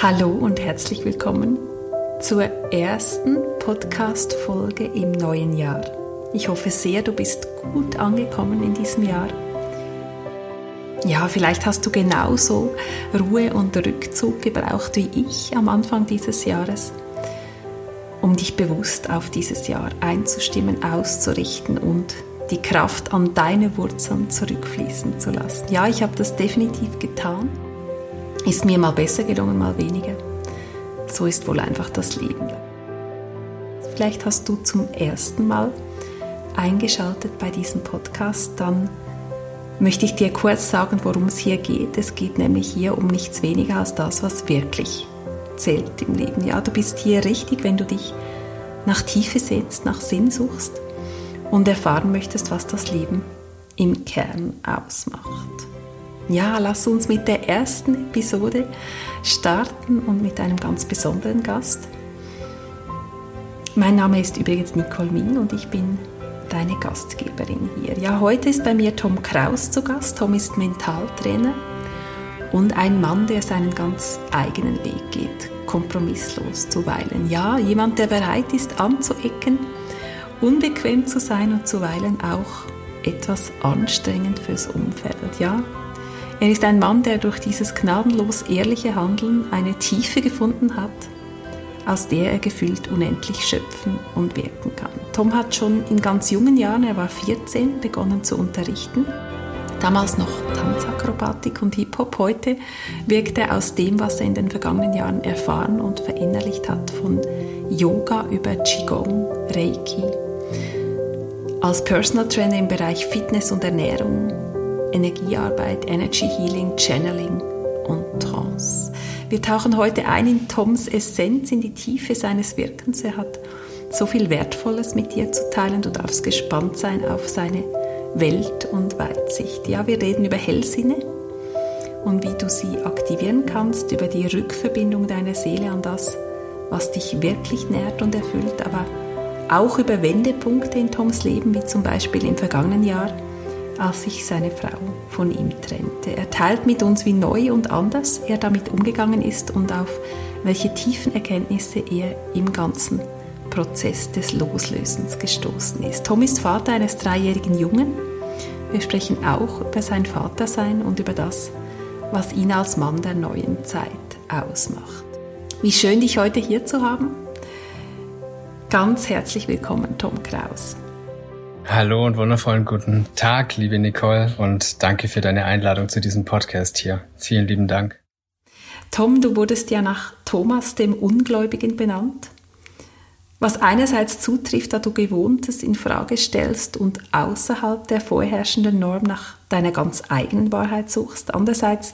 Hallo und herzlich willkommen zur ersten Podcast-Folge im neuen Jahr. Ich hoffe sehr, du bist gut angekommen in diesem Jahr. Ja, vielleicht hast du genauso Ruhe und Rückzug gebraucht wie ich am Anfang dieses Jahres, um dich bewusst auf dieses Jahr einzustimmen, auszurichten und die Kraft an deine Wurzeln zurückfließen zu lassen. Ja, ich habe das definitiv getan. Ist mir mal besser gelungen, mal weniger. So ist wohl einfach das Leben. Vielleicht hast du zum ersten Mal eingeschaltet bei diesem Podcast, dann möchte ich dir kurz sagen, worum es hier geht. Es geht nämlich hier um nichts weniger als das, was wirklich zählt im Leben. Ja, du bist hier richtig, wenn du dich nach Tiefe sehnst, nach Sinn suchst und erfahren möchtest, was das Leben im Kern ausmacht. Ja, lass uns mit der ersten Episode starten und mit einem ganz besonderen Gast. Mein Name ist übrigens Nicole Ming und ich bin deine Gastgeberin hier. Ja, heute ist bei mir Tom Kraus zu Gast. Tom ist Mentaltrainer und ein Mann, der seinen ganz eigenen Weg geht, kompromisslos zuweilen. Ja, jemand, der bereit ist anzuecken unbequem zu sein und zuweilen auch etwas anstrengend fürs Umfeld. Ja, er ist ein Mann, der durch dieses gnadenlos ehrliche Handeln eine Tiefe gefunden hat, aus der er gefühlt unendlich schöpfen und wirken kann. Tom hat schon in ganz jungen Jahren, er war 14, begonnen zu unterrichten. Damals noch Tanzakrobatik und Hip-Hop. Heute wirkt er aus dem, was er in den vergangenen Jahren erfahren und verinnerlicht hat, von Yoga über Qigong, Reiki, als Personal Trainer im Bereich Fitness und Ernährung, Energiearbeit, Energy Healing, Channeling und Trance. Wir tauchen heute ein in Toms Essenz, in die Tiefe seines Wirkens. Er hat so viel Wertvolles mit dir zu teilen. Du darfst gespannt sein auf seine Welt und Weitsicht. Ja, wir reden über Hellsinne und wie du sie aktivieren kannst, über die Rückverbindung deiner Seele an das, was dich wirklich nährt und erfüllt, aber auch über Wendepunkte in Toms Leben, wie zum Beispiel im vergangenen Jahr, als sich seine Frau von ihm trennte. Er teilt mit uns, wie neu und anders er damit umgegangen ist und auf welche tiefen Erkenntnisse er im ganzen Prozess des Loslösens gestoßen ist. Tom ist Vater eines dreijährigen Jungen. Wir sprechen auch über sein Vatersein und über das, was ihn als Mann der neuen Zeit ausmacht. Wie schön, dich heute hier zu haben. Ganz herzlich willkommen, Tom Kraus. Hallo und wundervollen guten Tag, liebe Nicole, und danke für deine Einladung zu diesem Podcast hier. Vielen lieben Dank. Tom, du wurdest ja nach Thomas dem Ungläubigen benannt, was einerseits zutrifft, da du Gewohntes in Frage stellst und außerhalb der vorherrschenden Norm nach deiner ganz eigenen Wahrheit suchst. Andererseits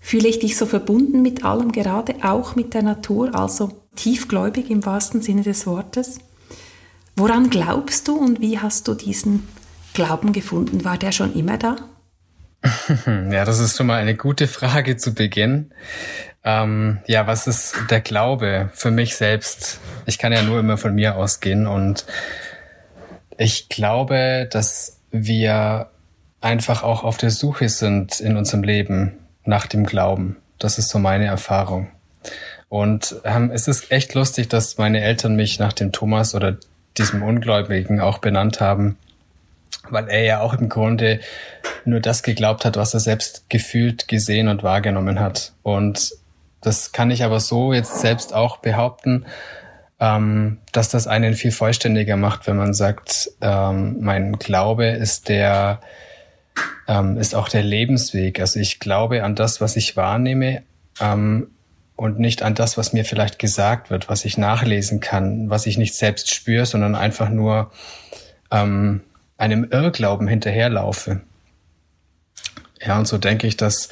fühle ich dich so verbunden mit allem, gerade auch mit der Natur, also tiefgläubig im wahrsten Sinne des Wortes. Woran glaubst du und wie hast du diesen Glauben gefunden? War der schon immer da? Ja, das ist schon mal eine gute Frage zu Beginn. Ähm, ja, was ist der Glaube für mich selbst? Ich kann ja nur immer von mir ausgehen und ich glaube, dass wir einfach auch auf der Suche sind in unserem Leben nach dem Glauben. Das ist so meine Erfahrung. Und ähm, es ist echt lustig, dass meine Eltern mich nach dem Thomas oder diesem Ungläubigen auch benannt haben, weil er ja auch im Grunde nur das geglaubt hat, was er selbst gefühlt, gesehen und wahrgenommen hat. Und das kann ich aber so jetzt selbst auch behaupten, ähm, dass das einen viel vollständiger macht, wenn man sagt, ähm, mein Glaube ist der, ähm, ist auch der Lebensweg. Also ich glaube an das, was ich wahrnehme, ähm, und nicht an das, was mir vielleicht gesagt wird, was ich nachlesen kann, was ich nicht selbst spüre, sondern einfach nur ähm, einem Irrglauben hinterherlaufe. Ja, und so denke ich, dass,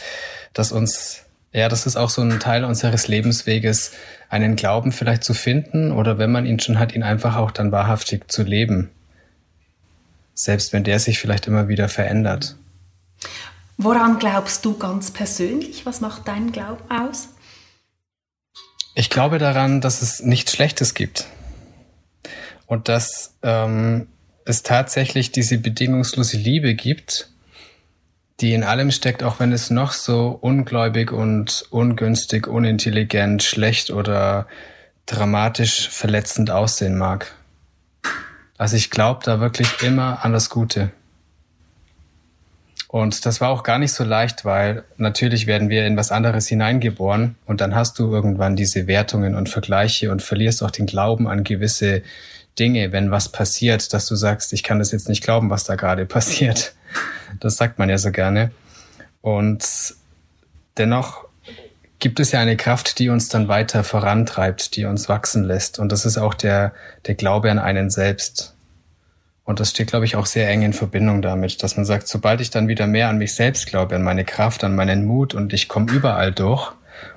dass uns, ja, das ist auch so ein Teil unseres Lebensweges, einen Glauben vielleicht zu finden oder wenn man ihn schon hat, ihn einfach auch dann wahrhaftig zu leben. Selbst wenn der sich vielleicht immer wieder verändert. Woran glaubst du ganz persönlich? Was macht deinen Glauben aus? Ich glaube daran, dass es nichts Schlechtes gibt. Und dass ähm, es tatsächlich diese bedingungslose Liebe gibt, die in allem steckt, auch wenn es noch so ungläubig und ungünstig, unintelligent, schlecht oder dramatisch verletzend aussehen mag. Also ich glaube da wirklich immer an das Gute. Und das war auch gar nicht so leicht, weil natürlich werden wir in was anderes hineingeboren und dann hast du irgendwann diese Wertungen und Vergleiche und verlierst auch den Glauben an gewisse Dinge, wenn was passiert, dass du sagst, ich kann das jetzt nicht glauben, was da gerade passiert. Das sagt man ja so gerne. Und dennoch gibt es ja eine Kraft, die uns dann weiter vorantreibt, die uns wachsen lässt. Und das ist auch der, der Glaube an einen selbst. Und das steht, glaube ich, auch sehr eng in Verbindung damit, dass man sagt, sobald ich dann wieder mehr an mich selbst glaube, an meine Kraft, an meinen Mut und ich komme überall durch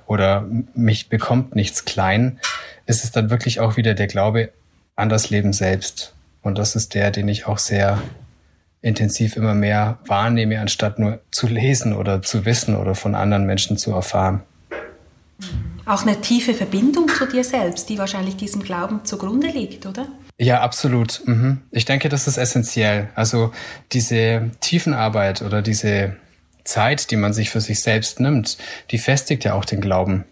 oder mich bekommt nichts klein, ist es dann wirklich auch wieder der Glaube an das Leben selbst. Und das ist der, den ich auch sehr intensiv immer mehr wahrnehme, anstatt nur zu lesen oder zu wissen oder von anderen Menschen zu erfahren. Auch eine tiefe Verbindung zu dir selbst, die wahrscheinlich diesem Glauben zugrunde liegt, oder? Ja, absolut. Mhm. Ich denke, das ist essentiell. Also diese Tiefenarbeit oder diese Zeit, die man sich für sich selbst nimmt, die festigt ja auch den Glauben.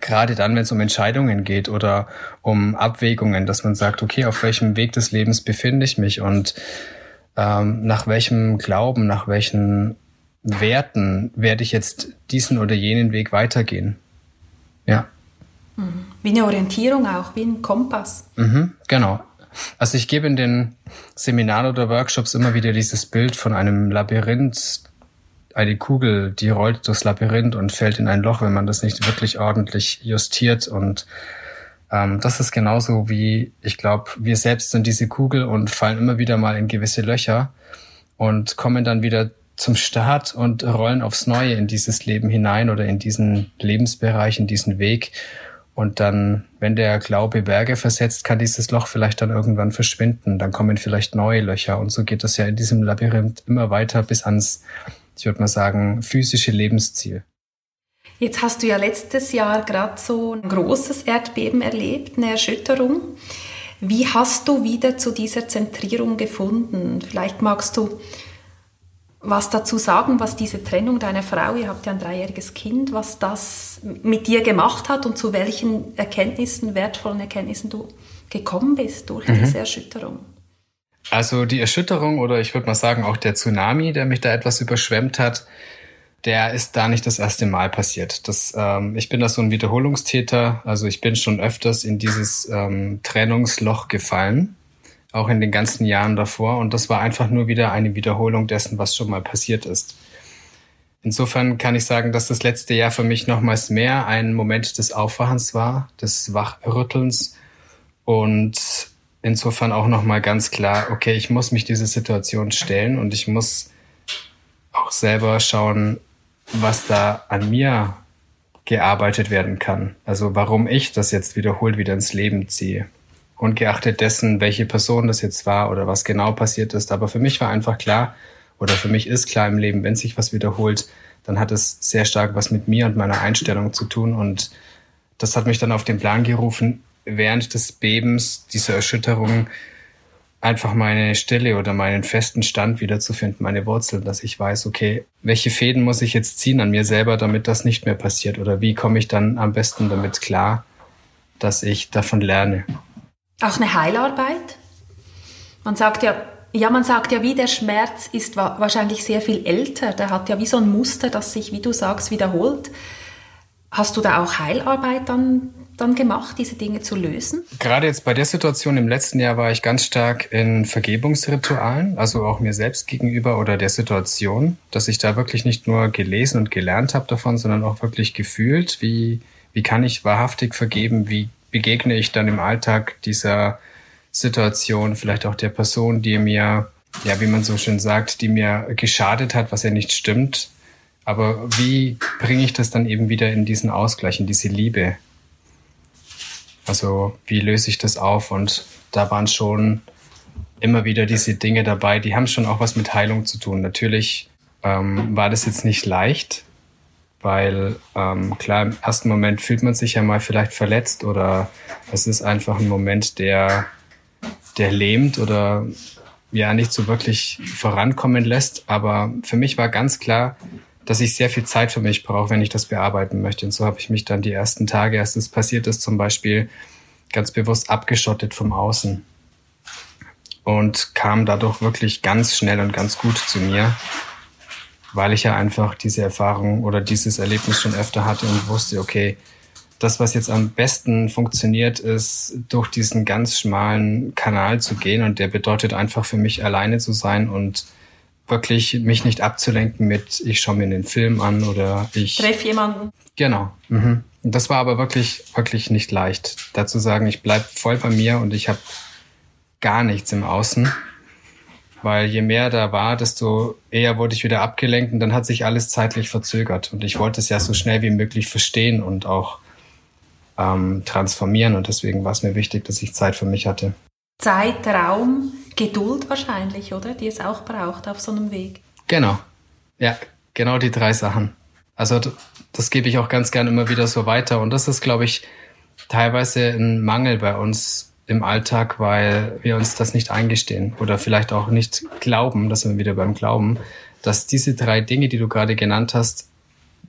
Gerade dann, wenn es um Entscheidungen geht oder um Abwägungen, dass man sagt, okay, auf welchem Weg des Lebens befinde ich mich und ähm, nach welchem Glauben, nach welchen Werten werde ich jetzt diesen oder jenen Weg weitergehen. Ja. Wie eine Orientierung auch, wie ein Kompass. Mhm, genau. Also ich gebe in den Seminaren oder Workshops immer wieder dieses Bild von einem Labyrinth, eine Kugel, die rollt durchs Labyrinth und fällt in ein Loch, wenn man das nicht wirklich ordentlich justiert. Und ähm, das ist genauso wie, ich glaube, wir selbst sind diese Kugel und fallen immer wieder mal in gewisse Löcher und kommen dann wieder zum Start und rollen aufs Neue in dieses Leben hinein oder in diesen Lebensbereich, in diesen Weg. Und dann, wenn der Glaube Berge versetzt, kann dieses Loch vielleicht dann irgendwann verschwinden. Dann kommen vielleicht neue Löcher. Und so geht das ja in diesem Labyrinth immer weiter bis ans, ich würde mal sagen, physische Lebensziel. Jetzt hast du ja letztes Jahr gerade so ein großes Erdbeben erlebt, eine Erschütterung. Wie hast du wieder zu dieser Zentrierung gefunden? Vielleicht magst du was dazu sagen, was diese Trennung deiner Frau, ihr habt ja ein dreijähriges Kind, was das mit dir gemacht hat und zu welchen Erkenntnissen, wertvollen Erkenntnissen du gekommen bist durch mhm. diese Erschütterung? Also die Erschütterung oder ich würde mal sagen auch der Tsunami, der mich da etwas überschwemmt hat, der ist da nicht das erste Mal passiert. Das, ähm, ich bin da so ein Wiederholungstäter, also ich bin schon öfters in dieses ähm, Trennungsloch gefallen auch in den ganzen Jahren davor. Und das war einfach nur wieder eine Wiederholung dessen, was schon mal passiert ist. Insofern kann ich sagen, dass das letzte Jahr für mich nochmals mehr ein Moment des Aufwachens war, des Wachrüttelns und insofern auch nochmal ganz klar, okay, ich muss mich dieser Situation stellen und ich muss auch selber schauen, was da an mir gearbeitet werden kann. Also warum ich das jetzt wiederholt wieder ins Leben ziehe ungeachtet dessen, welche Person das jetzt war oder was genau passiert ist. Aber für mich war einfach klar, oder für mich ist klar im Leben, wenn sich was wiederholt, dann hat es sehr stark was mit mir und meiner Einstellung zu tun. Und das hat mich dann auf den Plan gerufen, während des Bebens, dieser Erschütterung, einfach meine Stille oder meinen festen Stand wiederzufinden, meine Wurzel, dass ich weiß, okay, welche Fäden muss ich jetzt ziehen an mir selber, damit das nicht mehr passiert? Oder wie komme ich dann am besten damit klar, dass ich davon lerne? Auch eine Heilarbeit. Man sagt ja, ja, man sagt ja, wie der Schmerz ist wahrscheinlich sehr viel älter. Der hat ja wie so ein Muster, das sich, wie du sagst, wiederholt. Hast du da auch Heilarbeit dann, dann gemacht, diese Dinge zu lösen? Gerade jetzt bei der Situation im letzten Jahr war ich ganz stark in Vergebungsritualen, also auch mir selbst gegenüber oder der Situation, dass ich da wirklich nicht nur gelesen und gelernt habe davon, sondern auch wirklich gefühlt, wie, wie kann ich wahrhaftig vergeben, wie begegne ich dann im Alltag dieser Situation, vielleicht auch der Person, die mir, ja, wie man so schön sagt, die mir geschadet hat, was ja nicht stimmt. Aber wie bringe ich das dann eben wieder in diesen Ausgleich, in diese Liebe? Also wie löse ich das auf? Und da waren schon immer wieder diese Dinge dabei, die haben schon auch was mit Heilung zu tun. Natürlich ähm, war das jetzt nicht leicht, weil ähm, klar, im ersten Moment fühlt man sich ja mal vielleicht verletzt oder es ist einfach ein Moment, der, der lähmt oder ja nicht so wirklich vorankommen lässt. Aber für mich war ganz klar, dass ich sehr viel Zeit für mich brauche, wenn ich das bearbeiten möchte. Und so habe ich mich dann die ersten Tage, als es passiert ist, zum Beispiel ganz bewusst abgeschottet vom Außen und kam dadurch wirklich ganz schnell und ganz gut zu mir, weil ich ja einfach diese Erfahrung oder dieses Erlebnis schon öfter hatte und wusste, okay, das, was jetzt am besten funktioniert, ist, durch diesen ganz schmalen Kanal zu gehen und der bedeutet einfach für mich alleine zu sein und wirklich mich nicht abzulenken mit, ich schaue mir den Film an oder ich. Treff jemanden. Genau. Mhm. Das war aber wirklich, wirklich nicht leicht. Dazu sagen, ich bleib voll bei mir und ich habe gar nichts im Außen. Weil je mehr da war, desto eher wurde ich wieder abgelenkt und dann hat sich alles zeitlich verzögert. Und ich wollte es ja so schnell wie möglich verstehen und auch ähm, transformieren. Und deswegen war es mir wichtig, dass ich Zeit für mich hatte. Zeit, Raum, Geduld wahrscheinlich, oder? Die es auch braucht auf so einem Weg. Genau. Ja, genau die drei Sachen. Also das gebe ich auch ganz gern immer wieder so weiter. Und das ist, glaube ich, teilweise ein Mangel bei uns im Alltag, weil wir uns das nicht eingestehen oder vielleicht auch nicht glauben, dass wir wieder beim Glauben, dass diese drei Dinge, die du gerade genannt hast,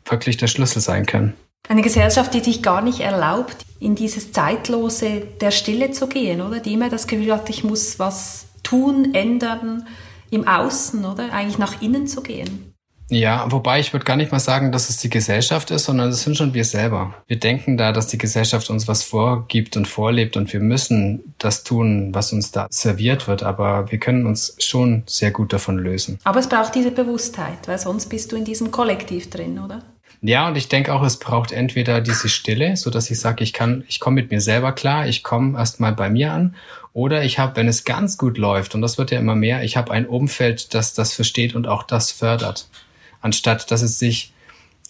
wirklich der Schlüssel sein können. Eine Gesellschaft, die sich gar nicht erlaubt, in dieses Zeitlose der Stille zu gehen, oder? Die immer das Gefühl hat, ich muss was tun, ändern, im Außen, oder? Eigentlich nach innen zu gehen. Ja, wobei ich würde gar nicht mal sagen, dass es die Gesellschaft ist, sondern es sind schon wir selber. Wir denken da, dass die Gesellschaft uns was vorgibt und vorlebt und wir müssen das tun, was uns da serviert wird, aber wir können uns schon sehr gut davon lösen. Aber es braucht diese Bewusstheit, weil sonst bist du in diesem Kollektiv drin, oder? Ja, und ich denke auch, es braucht entweder diese Stille, so dass ich sage, ich kann, ich komme mit mir selber klar, ich komme erstmal bei mir an, oder ich habe, wenn es ganz gut läuft, und das wird ja immer mehr, ich habe ein Umfeld, das das versteht und auch das fördert, anstatt dass es sich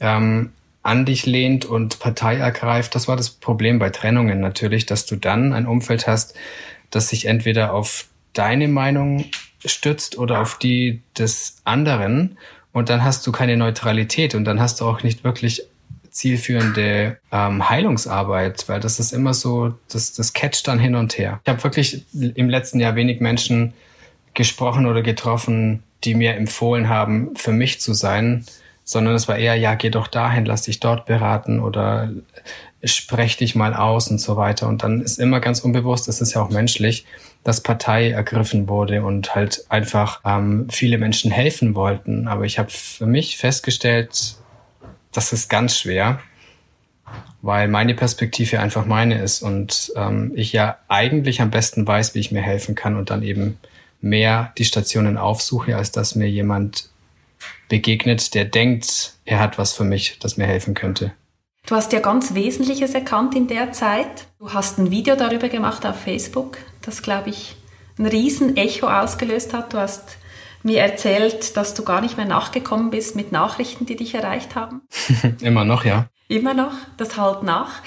ähm, an dich lehnt und Partei ergreift. Das war das Problem bei Trennungen natürlich, dass du dann ein Umfeld hast, das sich entweder auf deine Meinung stützt oder auf die des anderen und dann hast du keine Neutralität und dann hast du auch nicht wirklich zielführende ähm, Heilungsarbeit, weil das ist immer so, das, das catcht dann hin und her. Ich habe wirklich im letzten Jahr wenig Menschen gesprochen oder getroffen, die mir empfohlen haben, für mich zu sein, sondern es war eher, ja, geh doch dahin, lass dich dort beraten oder sprech dich mal aus und so weiter. Und dann ist immer ganz unbewusst, das ist ja auch menschlich, dass Partei ergriffen wurde und halt einfach ähm, viele Menschen helfen wollten. Aber ich habe für mich festgestellt, das ist ganz schwer, weil meine Perspektive einfach meine ist und ähm, ich ja eigentlich am besten weiß, wie ich mir helfen kann und dann eben mehr die Stationen aufsuche, als dass mir jemand begegnet, der denkt, er hat was für mich, das mir helfen könnte. Du hast ja ganz Wesentliches erkannt in der Zeit. Du hast ein Video darüber gemacht auf Facebook, das, glaube ich, ein riesen Echo ausgelöst hat. Du hast mir erzählt, dass du gar nicht mehr nachgekommen bist mit Nachrichten, die dich erreicht haben. Immer noch, ja. Immer noch, das halt nach.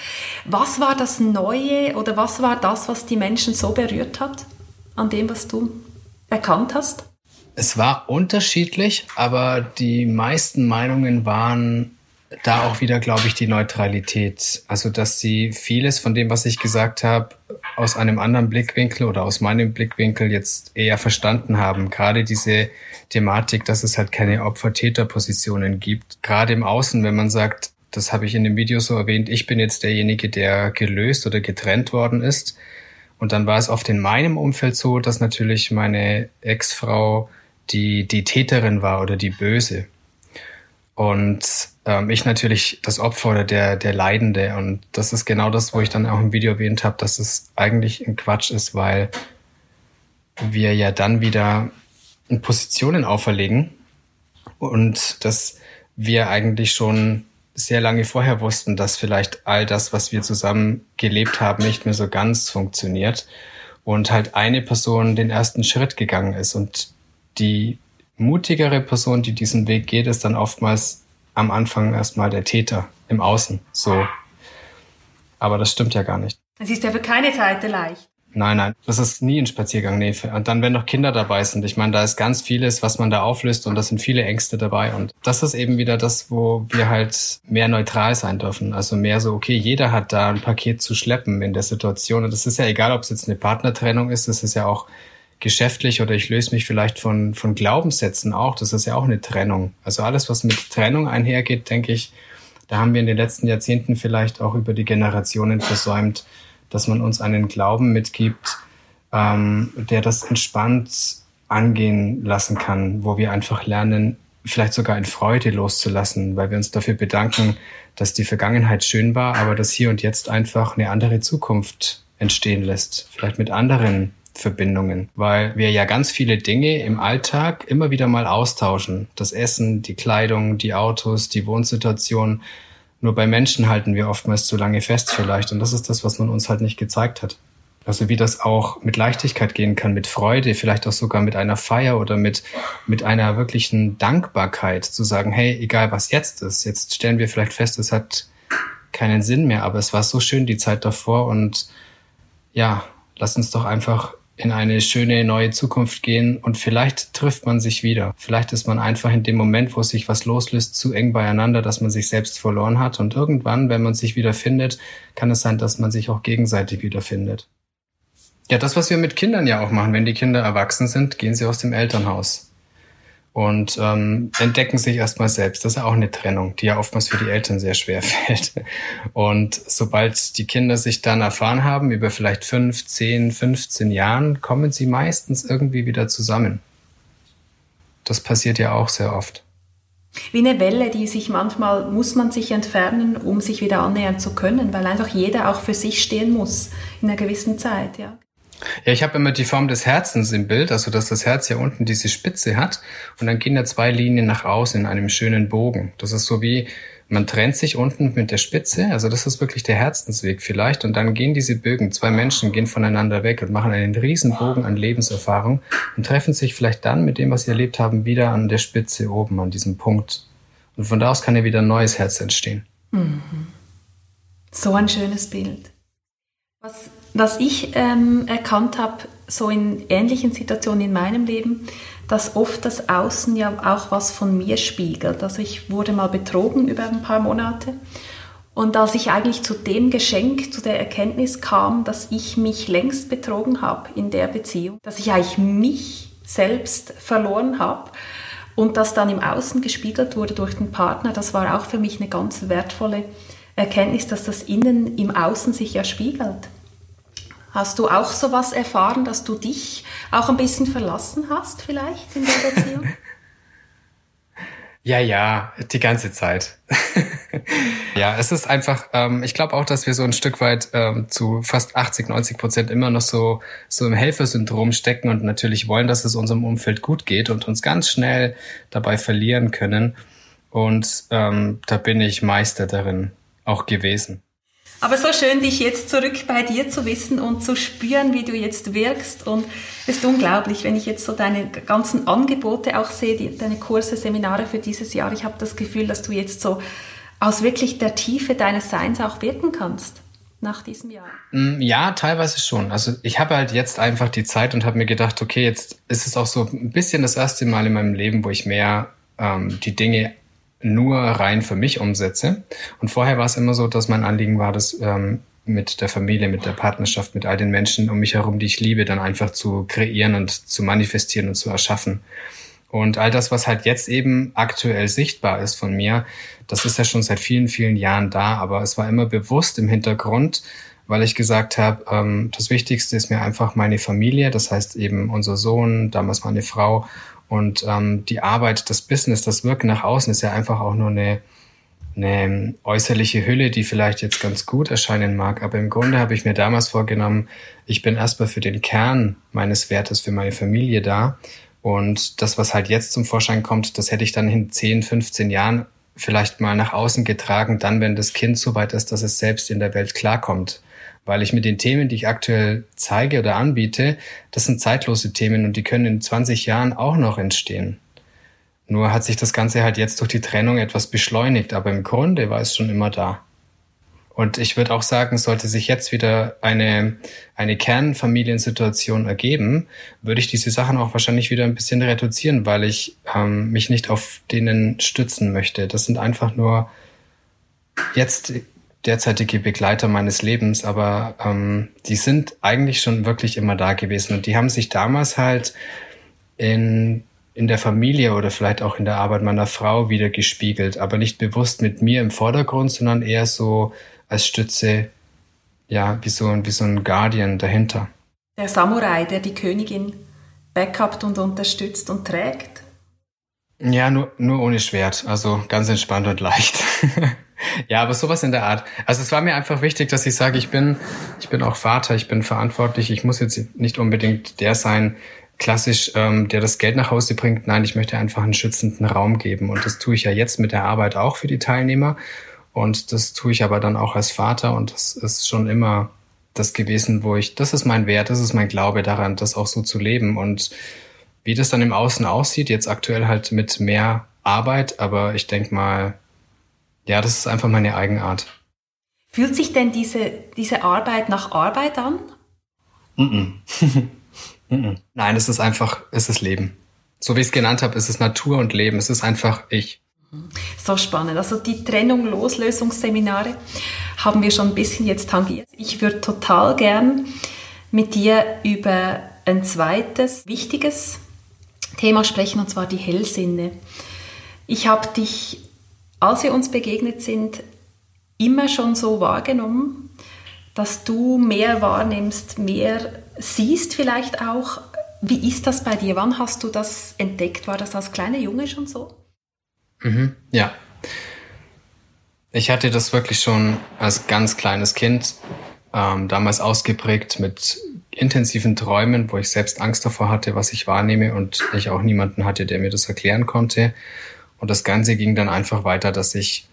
Was war das Neue oder was war das, was die Menschen so berührt hat an dem, was du erkannt hast? Es war unterschiedlich, aber die meisten Meinungen waren da auch wieder, glaube ich, die Neutralität. Also, dass sie vieles von dem, was ich gesagt habe, aus einem anderen Blickwinkel oder aus meinem Blickwinkel jetzt eher verstanden haben. Gerade diese Thematik, dass es halt keine Opfer-Täter-Positionen gibt. Gerade im Außen, wenn man sagt, das habe ich in dem Video so erwähnt, ich bin jetzt derjenige, der gelöst oder getrennt worden ist. Und dann war es oft in meinem Umfeld so, dass natürlich meine Ex-Frau die, die Täterin war oder die Böse. Und ähm, ich natürlich das Opfer oder der, der Leidende. Und das ist genau das, wo ich dann auch im Video erwähnt habe, dass es eigentlich ein Quatsch ist, weil wir ja dann wieder Positionen auferlegen und dass wir eigentlich schon sehr lange vorher wussten, dass vielleicht all das, was wir zusammen gelebt haben, nicht mehr so ganz funktioniert und halt eine Person den ersten Schritt gegangen ist und die mutigere Person, die diesen Weg geht, ist dann oftmals am Anfang erstmal der Täter im Außen. So. Aber das stimmt ja gar nicht. Es ist ja für keine Seite leicht. Nein, nein, das ist nie ein Spaziergang. Nee. Und dann, wenn noch Kinder dabei sind, ich meine, da ist ganz vieles, was man da auflöst und da sind viele Ängste dabei. Und das ist eben wieder das, wo wir halt mehr neutral sein dürfen. Also mehr so, okay, jeder hat da ein Paket zu schleppen in der Situation. Und das ist ja egal, ob es jetzt eine Partnertrennung ist, es ist ja auch geschäftlich oder ich löse mich vielleicht von, von Glaubenssätzen auch. Das ist ja auch eine Trennung. Also alles, was mit Trennung einhergeht, denke ich, da haben wir in den letzten Jahrzehnten vielleicht auch über die Generationen versäumt, dass man uns einen Glauben mitgibt, ähm, der das entspannt angehen lassen kann, wo wir einfach lernen, vielleicht sogar in Freude loszulassen, weil wir uns dafür bedanken, dass die Vergangenheit schön war, aber dass hier und jetzt einfach eine andere Zukunft entstehen lässt, vielleicht mit anderen Verbindungen, weil wir ja ganz viele Dinge im Alltag immer wieder mal austauschen. Das Essen, die Kleidung, die Autos, die Wohnsituation. Nur bei Menschen halten wir oftmals zu lange fest vielleicht und das ist das, was man uns halt nicht gezeigt hat. Also wie das auch mit Leichtigkeit gehen kann, mit Freude, vielleicht auch sogar mit einer Feier oder mit, mit einer wirklichen Dankbarkeit zu sagen, hey, egal was jetzt ist, jetzt stellen wir vielleicht fest, es hat keinen Sinn mehr, aber es war so schön die Zeit davor und ja, lass uns doch einfach in eine schöne neue Zukunft gehen und vielleicht trifft man sich wieder. Vielleicht ist man einfach in dem Moment, wo sich was loslöst, zu eng beieinander, dass man sich selbst verloren hat und irgendwann, wenn man sich wieder findet, kann es sein, dass man sich auch gegenseitig wiederfindet. Ja, das, was wir mit Kindern ja auch machen. Wenn die Kinder erwachsen sind, gehen sie aus dem Elternhaus und ähm, entdecken sich erstmal selbst. Das ist auch eine Trennung, die ja oftmals für die Eltern sehr schwer fällt. Und sobald die Kinder sich dann erfahren haben, über vielleicht fünf, zehn, 15 Jahren, kommen sie meistens irgendwie wieder zusammen. Das passiert ja auch sehr oft. Wie eine Welle, die sich manchmal muss man sich entfernen, um sich wieder annähern zu können, weil einfach jeder auch für sich stehen muss in einer gewissen Zeit, ja. Ja, ich habe immer die Form des Herzens im Bild, also dass das Herz ja unten diese Spitze hat und dann gehen da zwei Linien nach außen in einem schönen Bogen. Das ist so wie, man trennt sich unten mit der Spitze, also das ist wirklich der Herzensweg vielleicht und dann gehen diese Bögen, zwei Menschen gehen voneinander weg und machen einen riesen Bogen an Lebenserfahrung und treffen sich vielleicht dann mit dem, was sie erlebt haben, wieder an der Spitze oben, an diesem Punkt. Und von da aus kann ja wieder ein neues Herz entstehen. Mhm. So ein schönes Bild. Was was ich ähm, erkannt habe, so in ähnlichen Situationen in meinem Leben, dass oft das Außen ja auch was von mir spiegelt. Also ich wurde mal betrogen über ein paar Monate. Und als ich eigentlich zu dem Geschenk, zu der Erkenntnis kam, dass ich mich längst betrogen habe in der Beziehung, dass ich eigentlich mich selbst verloren habe und das dann im Außen gespiegelt wurde durch den Partner, das war auch für mich eine ganz wertvolle Erkenntnis, dass das Innen im Außen sich ja spiegelt. Hast du auch sowas erfahren, dass du dich auch ein bisschen verlassen hast, vielleicht in der Beziehung? Ja, ja, die ganze Zeit. ja, es ist einfach, ähm, ich glaube auch, dass wir so ein Stück weit ähm, zu fast 80, 90 Prozent immer noch so, so im Helfersyndrom stecken und natürlich wollen, dass es unserem Umfeld gut geht und uns ganz schnell dabei verlieren können. Und ähm, da bin ich Meister darin auch gewesen. Aber so schön, dich jetzt zurück bei dir zu wissen und zu spüren, wie du jetzt wirkst. Und es ist unglaublich, wenn ich jetzt so deine ganzen Angebote auch sehe, die, deine Kurse, Seminare für dieses Jahr. Ich habe das Gefühl, dass du jetzt so aus wirklich der Tiefe deines Seins auch wirken kannst nach diesem Jahr. Mm, ja, teilweise schon. Also ich habe halt jetzt einfach die Zeit und habe mir gedacht, okay, jetzt ist es auch so ein bisschen das erste Mal in meinem Leben, wo ich mehr ähm, die Dinge nur rein für mich umsetze. Und vorher war es immer so, dass mein Anliegen war, das ähm, mit der Familie, mit der Partnerschaft, mit all den Menschen um mich herum, die ich liebe, dann einfach zu kreieren und zu manifestieren und zu erschaffen. Und all das, was halt jetzt eben aktuell sichtbar ist von mir, das ist ja schon seit vielen, vielen Jahren da, aber es war immer bewusst im Hintergrund, weil ich gesagt habe, ähm, das Wichtigste ist mir einfach meine Familie, das heißt eben unser Sohn, damals meine Frau und ähm, die Arbeit, das Business, das Wirken nach außen ist ja einfach auch nur eine, eine äußerliche Hülle, die vielleicht jetzt ganz gut erscheinen mag. Aber im Grunde habe ich mir damals vorgenommen, ich bin erstmal für den Kern meines Wertes, für meine Familie da. Und das, was halt jetzt zum Vorschein kommt, das hätte ich dann in 10, 15 Jahren vielleicht mal nach außen getragen, dann, wenn das Kind so weit ist, dass es selbst in der Welt klarkommt weil ich mit den Themen, die ich aktuell zeige oder anbiete, das sind zeitlose Themen und die können in 20 Jahren auch noch entstehen. Nur hat sich das Ganze halt jetzt durch die Trennung etwas beschleunigt, aber im Grunde war es schon immer da. Und ich würde auch sagen, sollte sich jetzt wieder eine, eine Kernfamiliensituation ergeben, würde ich diese Sachen auch wahrscheinlich wieder ein bisschen reduzieren, weil ich ähm, mich nicht auf denen stützen möchte. Das sind einfach nur jetzt derzeitige Begleiter meines Lebens, aber ähm, die sind eigentlich schon wirklich immer da gewesen und die haben sich damals halt in, in der Familie oder vielleicht auch in der Arbeit meiner Frau wieder gespiegelt, aber nicht bewusst mit mir im Vordergrund, sondern eher so als Stütze, ja, wie so, wie so ein Guardian dahinter. Der Samurai, der die Königin backupt und unterstützt und trägt. Ja, nur, nur ohne Schwert, also ganz entspannt und leicht. ja, aber sowas in der Art. Also es war mir einfach wichtig, dass ich sage, ich bin, ich bin auch Vater, ich bin verantwortlich, ich muss jetzt nicht unbedingt der sein, klassisch, ähm, der das Geld nach Hause bringt. Nein, ich möchte einfach einen schützenden Raum geben. Und das tue ich ja jetzt mit der Arbeit auch für die Teilnehmer. Und das tue ich aber dann auch als Vater. Und das ist schon immer das gewesen, wo ich, das ist mein Wert, das ist mein Glaube daran, das auch so zu leben. Und wie das dann im Außen aussieht, jetzt aktuell halt mit mehr Arbeit, aber ich denke mal, ja, das ist einfach meine Eigenart. Fühlt sich denn diese, diese Arbeit nach Arbeit an? Mm -mm. Nein, es ist einfach, es ist Leben. So wie ich es genannt habe, es ist Natur und Leben. Es ist einfach ich. So spannend. Also die Trennung, Loslösungsseminare haben wir schon ein bisschen jetzt tangiert. Ich würde total gern mit dir über ein zweites wichtiges Thema sprechen, und zwar die Hellsinne. Ich habe dich, als wir uns begegnet sind, immer schon so wahrgenommen, dass du mehr wahrnimmst, mehr siehst vielleicht auch. Wie ist das bei dir? Wann hast du das entdeckt? War das als kleiner Junge schon so? Mhm, ja. Ich hatte das wirklich schon als ganz kleines Kind ähm, damals ausgeprägt mit intensiven Träumen, wo ich selbst Angst davor hatte, was ich wahrnehme und ich auch niemanden hatte, der mir das erklären konnte. Und das Ganze ging dann einfach weiter, dass ich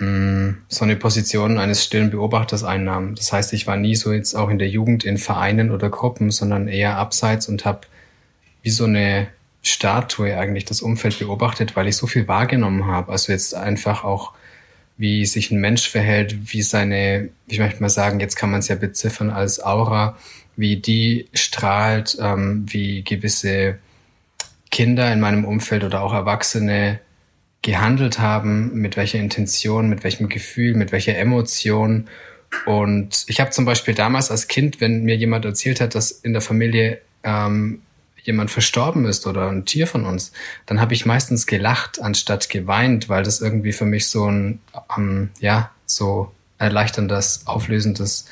Mm, so eine Position eines stillen Beobachters einnahm. Das heißt, ich war nie so jetzt auch in der Jugend in Vereinen oder Gruppen, sondern eher abseits und habe wie so eine Statue eigentlich das Umfeld beobachtet, weil ich so viel wahrgenommen habe. Also jetzt einfach auch, wie sich ein Mensch verhält, wie seine, ich möchte mal sagen, jetzt kann man es ja beziffern als Aura, wie die strahlt, ähm, wie gewisse Kinder in meinem Umfeld oder auch Erwachsene gehandelt haben, mit welcher Intention, mit welchem Gefühl, mit welcher Emotion. Und ich habe zum Beispiel damals als Kind, wenn mir jemand erzählt hat, dass in der Familie ähm, jemand verstorben ist oder ein Tier von uns, dann habe ich meistens gelacht anstatt geweint, weil das irgendwie für mich so ein ähm, ja so erleichterndes, auflösendes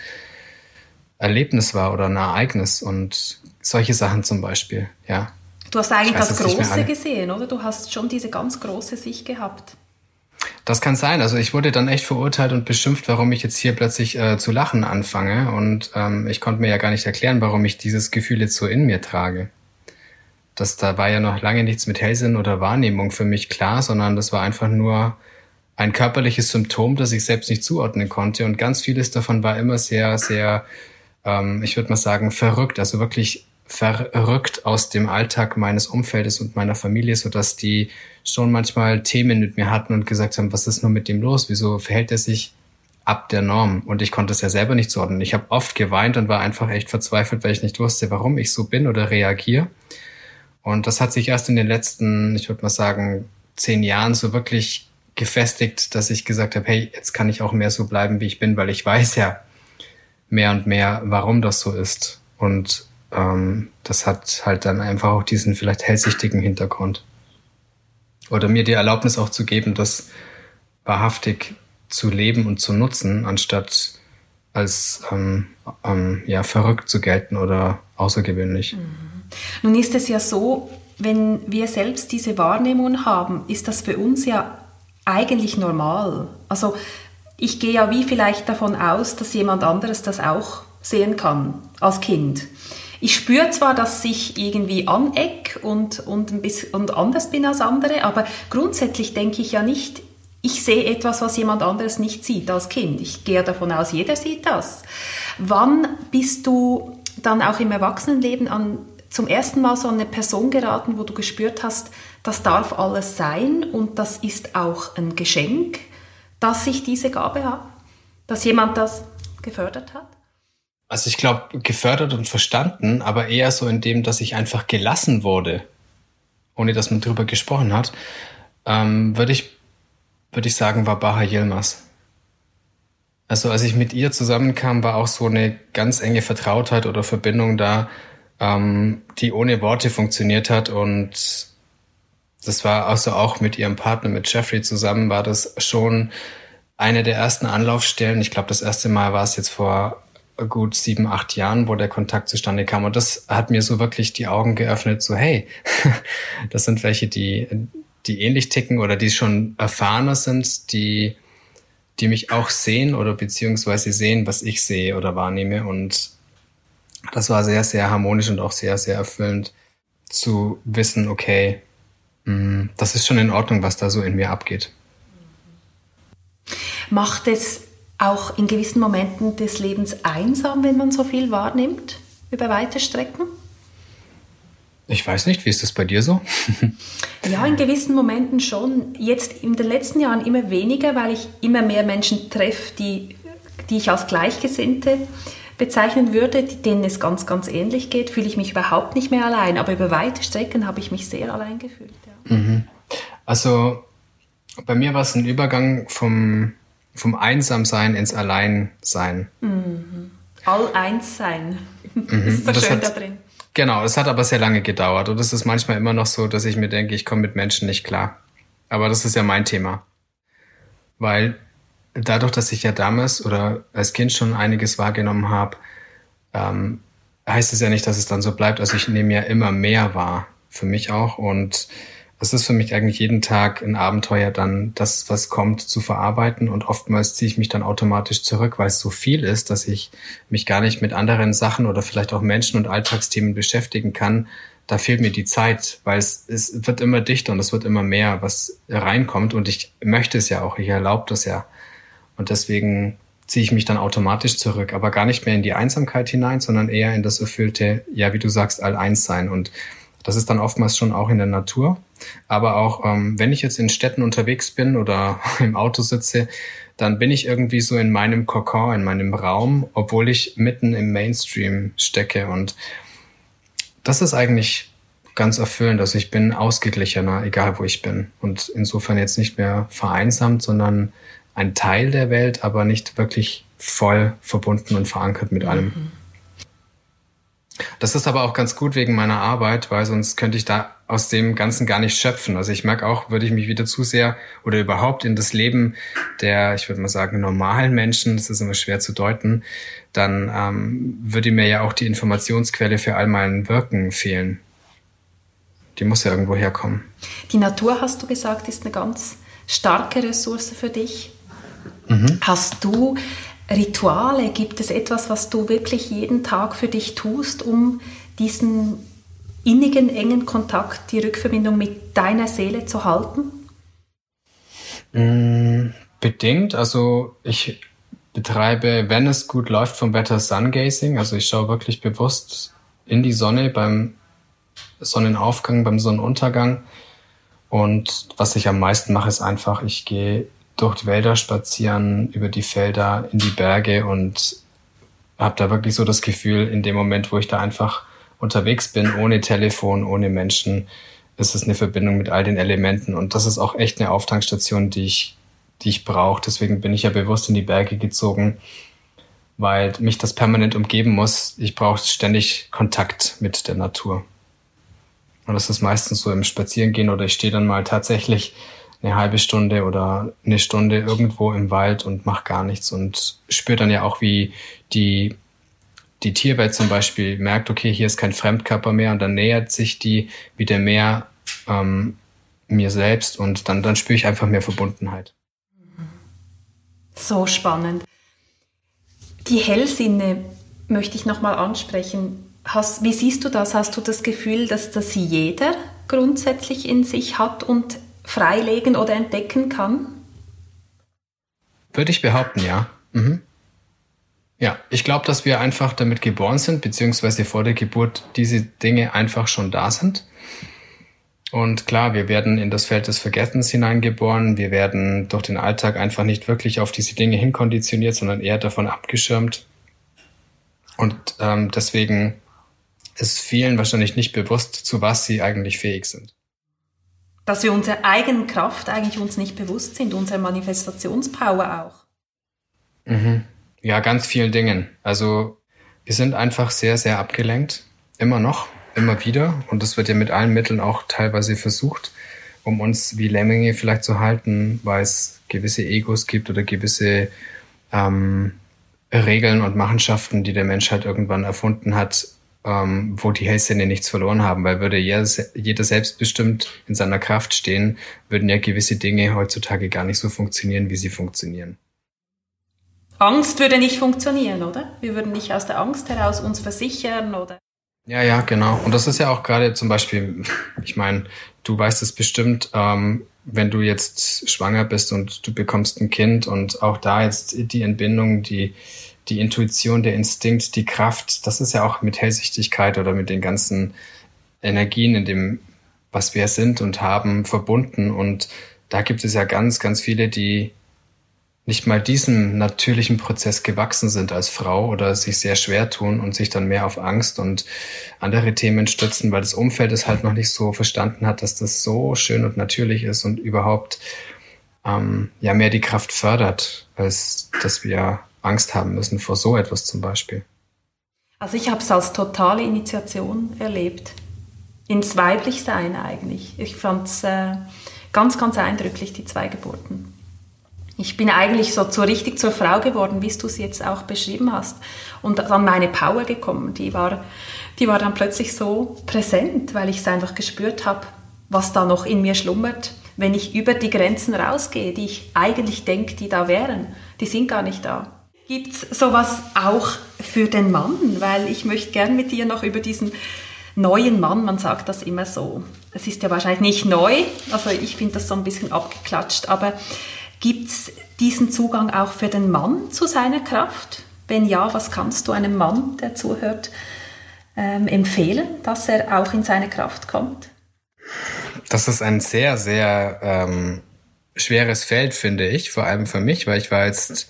Erlebnis war oder ein Ereignis und solche Sachen zum Beispiel, ja. Du hast eigentlich das Große gesehen, oder? Du hast schon diese ganz große Sicht gehabt. Das kann sein. Also ich wurde dann echt verurteilt und beschimpft, warum ich jetzt hier plötzlich äh, zu lachen anfange. Und ähm, ich konnte mir ja gar nicht erklären, warum ich dieses Gefühl jetzt so in mir trage. Das, da war ja noch lange nichts mit Hellsinn oder Wahrnehmung für mich klar, sondern das war einfach nur ein körperliches Symptom, das ich selbst nicht zuordnen konnte. Und ganz vieles davon war immer sehr, sehr, ähm, ich würde mal sagen, verrückt. Also wirklich verrückt aus dem Alltag meines Umfeldes und meiner Familie, so dass die schon manchmal Themen mit mir hatten und gesagt haben, was ist nur mit dem los? Wieso verhält er sich ab der Norm? Und ich konnte es ja selber nicht zuordnen. Ich habe oft geweint und war einfach echt verzweifelt, weil ich nicht wusste, warum ich so bin oder reagiere. Und das hat sich erst in den letzten, ich würde mal sagen, zehn Jahren so wirklich gefestigt, dass ich gesagt habe, hey, jetzt kann ich auch mehr so bleiben, wie ich bin, weil ich weiß ja mehr und mehr, warum das so ist. Und ähm, das hat halt dann einfach auch diesen vielleicht hellsichtigen Hintergrund. Oder mir die Erlaubnis auch zu geben, das wahrhaftig zu leben und zu nutzen, anstatt als ähm, ähm, ja, verrückt zu gelten oder außergewöhnlich. Mhm. Nun ist es ja so, wenn wir selbst diese Wahrnehmung haben, ist das für uns ja eigentlich normal. Also ich gehe ja wie vielleicht davon aus, dass jemand anderes das auch sehen kann als Kind. Ich spüre zwar, dass ich irgendwie aneck und, und, ein bisschen, und anders bin als andere, aber grundsätzlich denke ich ja nicht, ich sehe etwas, was jemand anderes nicht sieht als Kind. Ich gehe davon aus, jeder sieht das. Wann bist du dann auch im Erwachsenenleben an, zum ersten Mal so eine Person geraten, wo du gespürt hast, das darf alles sein und das ist auch ein Geschenk, dass ich diese Gabe habe, dass jemand das gefördert hat? Also ich glaube, gefördert und verstanden, aber eher so in dem, dass ich einfach gelassen wurde, ohne dass man drüber gesprochen hat, ähm, würde ich, würde ich sagen, war Baha Yilmaz. Also als ich mit ihr zusammenkam, war auch so eine ganz enge Vertrautheit oder Verbindung da, ähm, die ohne Worte funktioniert hat. Und das war also auch mit ihrem Partner, mit Jeffrey zusammen, war das schon eine der ersten Anlaufstellen. Ich glaube, das erste Mal war es jetzt vor gut sieben, acht Jahren, wo der Kontakt zustande kam. Und das hat mir so wirklich die Augen geöffnet, so hey, das sind welche, die, die ähnlich ticken oder die schon erfahrener sind, die die mich auch sehen oder beziehungsweise sehen, was ich sehe oder wahrnehme. Und das war sehr, sehr harmonisch und auch sehr, sehr erfüllend zu wissen, okay, mh, das ist schon in Ordnung, was da so in mir abgeht. Macht es auch in gewissen Momenten des Lebens einsam, wenn man so viel wahrnimmt über weite Strecken? Ich weiß nicht, wie ist das bei dir so? ja, in gewissen Momenten schon. Jetzt in den letzten Jahren immer weniger, weil ich immer mehr Menschen treffe, die, die ich als Gleichgesinnte bezeichnen würde, denen es ganz, ganz ähnlich geht, fühle ich mich überhaupt nicht mehr allein. Aber über weite Strecken habe ich mich sehr allein gefühlt. Ja. Mhm. Also bei mir war es ein Übergang vom, vom Einsamsein ins Alleinsein. Mhm. All-Eins-Sein. Mhm. Das ist so das schön hat, da drin. Genau, es hat aber sehr lange gedauert und es ist manchmal immer noch so, dass ich mir denke, ich komme mit Menschen nicht klar. Aber das ist ja mein Thema. Weil dadurch, dass ich ja damals oder als Kind schon einiges wahrgenommen habe, ähm, heißt es ja nicht, dass es dann so bleibt. Also ich nehme ja immer mehr wahr, für mich auch. Und es ist für mich eigentlich jeden Tag ein Abenteuer, dann das, was kommt, zu verarbeiten. Und oftmals ziehe ich mich dann automatisch zurück, weil es so viel ist, dass ich mich gar nicht mit anderen Sachen oder vielleicht auch Menschen und Alltagsthemen beschäftigen kann. Da fehlt mir die Zeit, weil es, es wird immer dichter und es wird immer mehr, was reinkommt. Und ich möchte es ja auch, ich erlaube das ja. Und deswegen ziehe ich mich dann automatisch zurück, aber gar nicht mehr in die Einsamkeit hinein, sondern eher in das erfüllte, ja, wie du sagst, All-Eins sein. Und das ist dann oftmals schon auch in der Natur. Aber auch ähm, wenn ich jetzt in Städten unterwegs bin oder im Auto sitze, dann bin ich irgendwie so in meinem Kokon, in meinem Raum, obwohl ich mitten im Mainstream stecke. Und das ist eigentlich ganz erfüllend. Also ich bin ausgeglichener, egal wo ich bin. Und insofern jetzt nicht mehr vereinsamt, sondern ein Teil der Welt, aber nicht wirklich voll verbunden und verankert mit allem. Mhm. Das ist aber auch ganz gut wegen meiner Arbeit, weil sonst könnte ich da aus dem Ganzen gar nicht schöpfen. Also ich merke auch, würde ich mich wieder zu sehr oder überhaupt in das Leben der, ich würde mal sagen, normalen Menschen, das ist immer schwer zu deuten, dann ähm, würde mir ja auch die Informationsquelle für all mein Wirken fehlen. Die muss ja irgendwo herkommen. Die Natur, hast du gesagt, ist eine ganz starke Ressource für dich. Mhm. Hast du Rituale? Gibt es etwas, was du wirklich jeden Tag für dich tust, um diesen innigen, engen Kontakt, die Rückverbindung mit deiner Seele zu halten? Mm, bedingt. Also ich betreibe, wenn es gut läuft, vom Wetter Sungazing. Also ich schaue wirklich bewusst in die Sonne beim Sonnenaufgang, beim Sonnenuntergang. Und was ich am meisten mache, ist einfach, ich gehe durch Wälder spazieren, über die Felder, in die Berge und habe da wirklich so das Gefühl, in dem Moment, wo ich da einfach unterwegs bin, ohne Telefon, ohne Menschen, ist es eine Verbindung mit all den Elementen. Und das ist auch echt eine Auftankstation, die ich, die ich brauche. Deswegen bin ich ja bewusst in die Berge gezogen, weil mich das permanent umgeben muss. Ich brauche ständig Kontakt mit der Natur. Und das ist meistens so im Spazierengehen oder ich stehe dann mal tatsächlich eine halbe Stunde oder eine Stunde irgendwo im Wald und mache gar nichts und spüre dann ja auch, wie die, die Tierwelt zum Beispiel merkt, okay, hier ist kein Fremdkörper mehr und dann nähert sich die wieder mehr ähm, mir selbst und dann, dann spüre ich einfach mehr Verbundenheit. So spannend. Die Hellsinne möchte ich nochmal ansprechen. Hast, wie siehst du das? Hast du das Gefühl, dass das jeder grundsätzlich in sich hat und freilegen oder entdecken kann? Würde ich behaupten, ja. Mhm. Ja, ich glaube, dass wir einfach damit geboren sind, beziehungsweise vor der Geburt diese Dinge einfach schon da sind. Und klar, wir werden in das Feld des Vergessens hineingeboren. Wir werden durch den Alltag einfach nicht wirklich auf diese Dinge hinkonditioniert, sondern eher davon abgeschirmt. Und ähm, deswegen ist vielen wahrscheinlich nicht bewusst, zu was sie eigentlich fähig sind dass wir unserer eigenen Kraft eigentlich uns nicht bewusst sind, unserer Manifestationspower auch. Mhm. Ja, ganz vielen Dingen. Also wir sind einfach sehr, sehr abgelenkt. Immer noch, immer wieder. Und das wird ja mit allen Mitteln auch teilweise versucht, um uns wie Lemminge vielleicht zu halten, weil es gewisse Egos gibt oder gewisse ähm, Regeln und Machenschaften, die der Mensch halt irgendwann erfunden hat, ähm, wo die Hellsinne nichts verloren haben, weil würde jeder, jeder selbstbestimmt in seiner Kraft stehen, würden ja gewisse Dinge heutzutage gar nicht so funktionieren, wie sie funktionieren. Angst würde nicht funktionieren, oder? Wir würden nicht aus der Angst heraus uns versichern, oder? Ja, ja, genau. Und das ist ja auch gerade zum Beispiel, ich meine, du weißt es bestimmt, ähm, wenn du jetzt schwanger bist und du bekommst ein Kind und auch da jetzt die Entbindung, die, die Intuition, der Instinkt, die Kraft, das ist ja auch mit Hellsichtigkeit oder mit den ganzen Energien in dem, was wir sind und haben, verbunden. Und da gibt es ja ganz, ganz viele, die nicht mal diesem natürlichen Prozess gewachsen sind als Frau oder sich sehr schwer tun und sich dann mehr auf Angst und andere Themen stützen, weil das Umfeld es halt noch nicht so verstanden hat, dass das so schön und natürlich ist und überhaupt ähm, ja mehr die Kraft fördert, als dass wir Angst haben müssen vor so etwas zum Beispiel. Also ich habe es als totale Initiation erlebt. Ins Weiblichsein eigentlich. Ich fand es äh, ganz, ganz eindrücklich, die zwei Geburten ich bin eigentlich so zur, richtig zur Frau geworden, wie du es jetzt auch beschrieben hast. Und dann meine Power gekommen, die war, die war dann plötzlich so präsent, weil ich es einfach gespürt habe, was da noch in mir schlummert, wenn ich über die Grenzen rausgehe, die ich eigentlich denke, die da wären. Die sind gar nicht da. Gibt es sowas auch für den Mann? Weil ich möchte gern mit dir noch über diesen neuen Mann, man sagt das immer so. Es ist ja wahrscheinlich nicht neu, also ich finde das so ein bisschen abgeklatscht, aber Gibt es diesen Zugang auch für den Mann zu seiner Kraft? Wenn ja, was kannst du einem Mann, der zuhört, ähm, empfehlen, dass er auch in seine Kraft kommt? Das ist ein sehr, sehr ähm, schweres Feld, finde ich, vor allem für mich, weil ich war jetzt,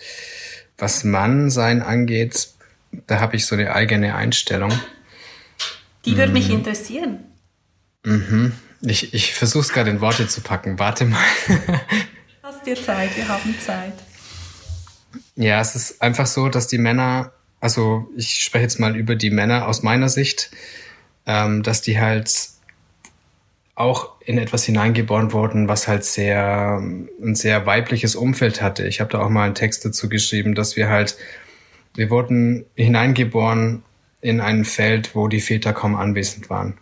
was Mannsein angeht, da habe ich so eine eigene Einstellung. Die würde mhm. mich interessieren. Mhm. Ich, ich versuche es gerade in Worte zu packen. Warte mal. Hast dir Zeit, wir haben Zeit. Ja, es ist einfach so, dass die Männer, also ich spreche jetzt mal über die Männer aus meiner Sicht, ähm, dass die halt auch in etwas hineingeboren wurden, was halt sehr ein sehr weibliches Umfeld hatte. Ich habe da auch mal einen Text dazu geschrieben, dass wir halt wir wurden hineingeboren in ein Feld, wo die Väter kaum anwesend waren.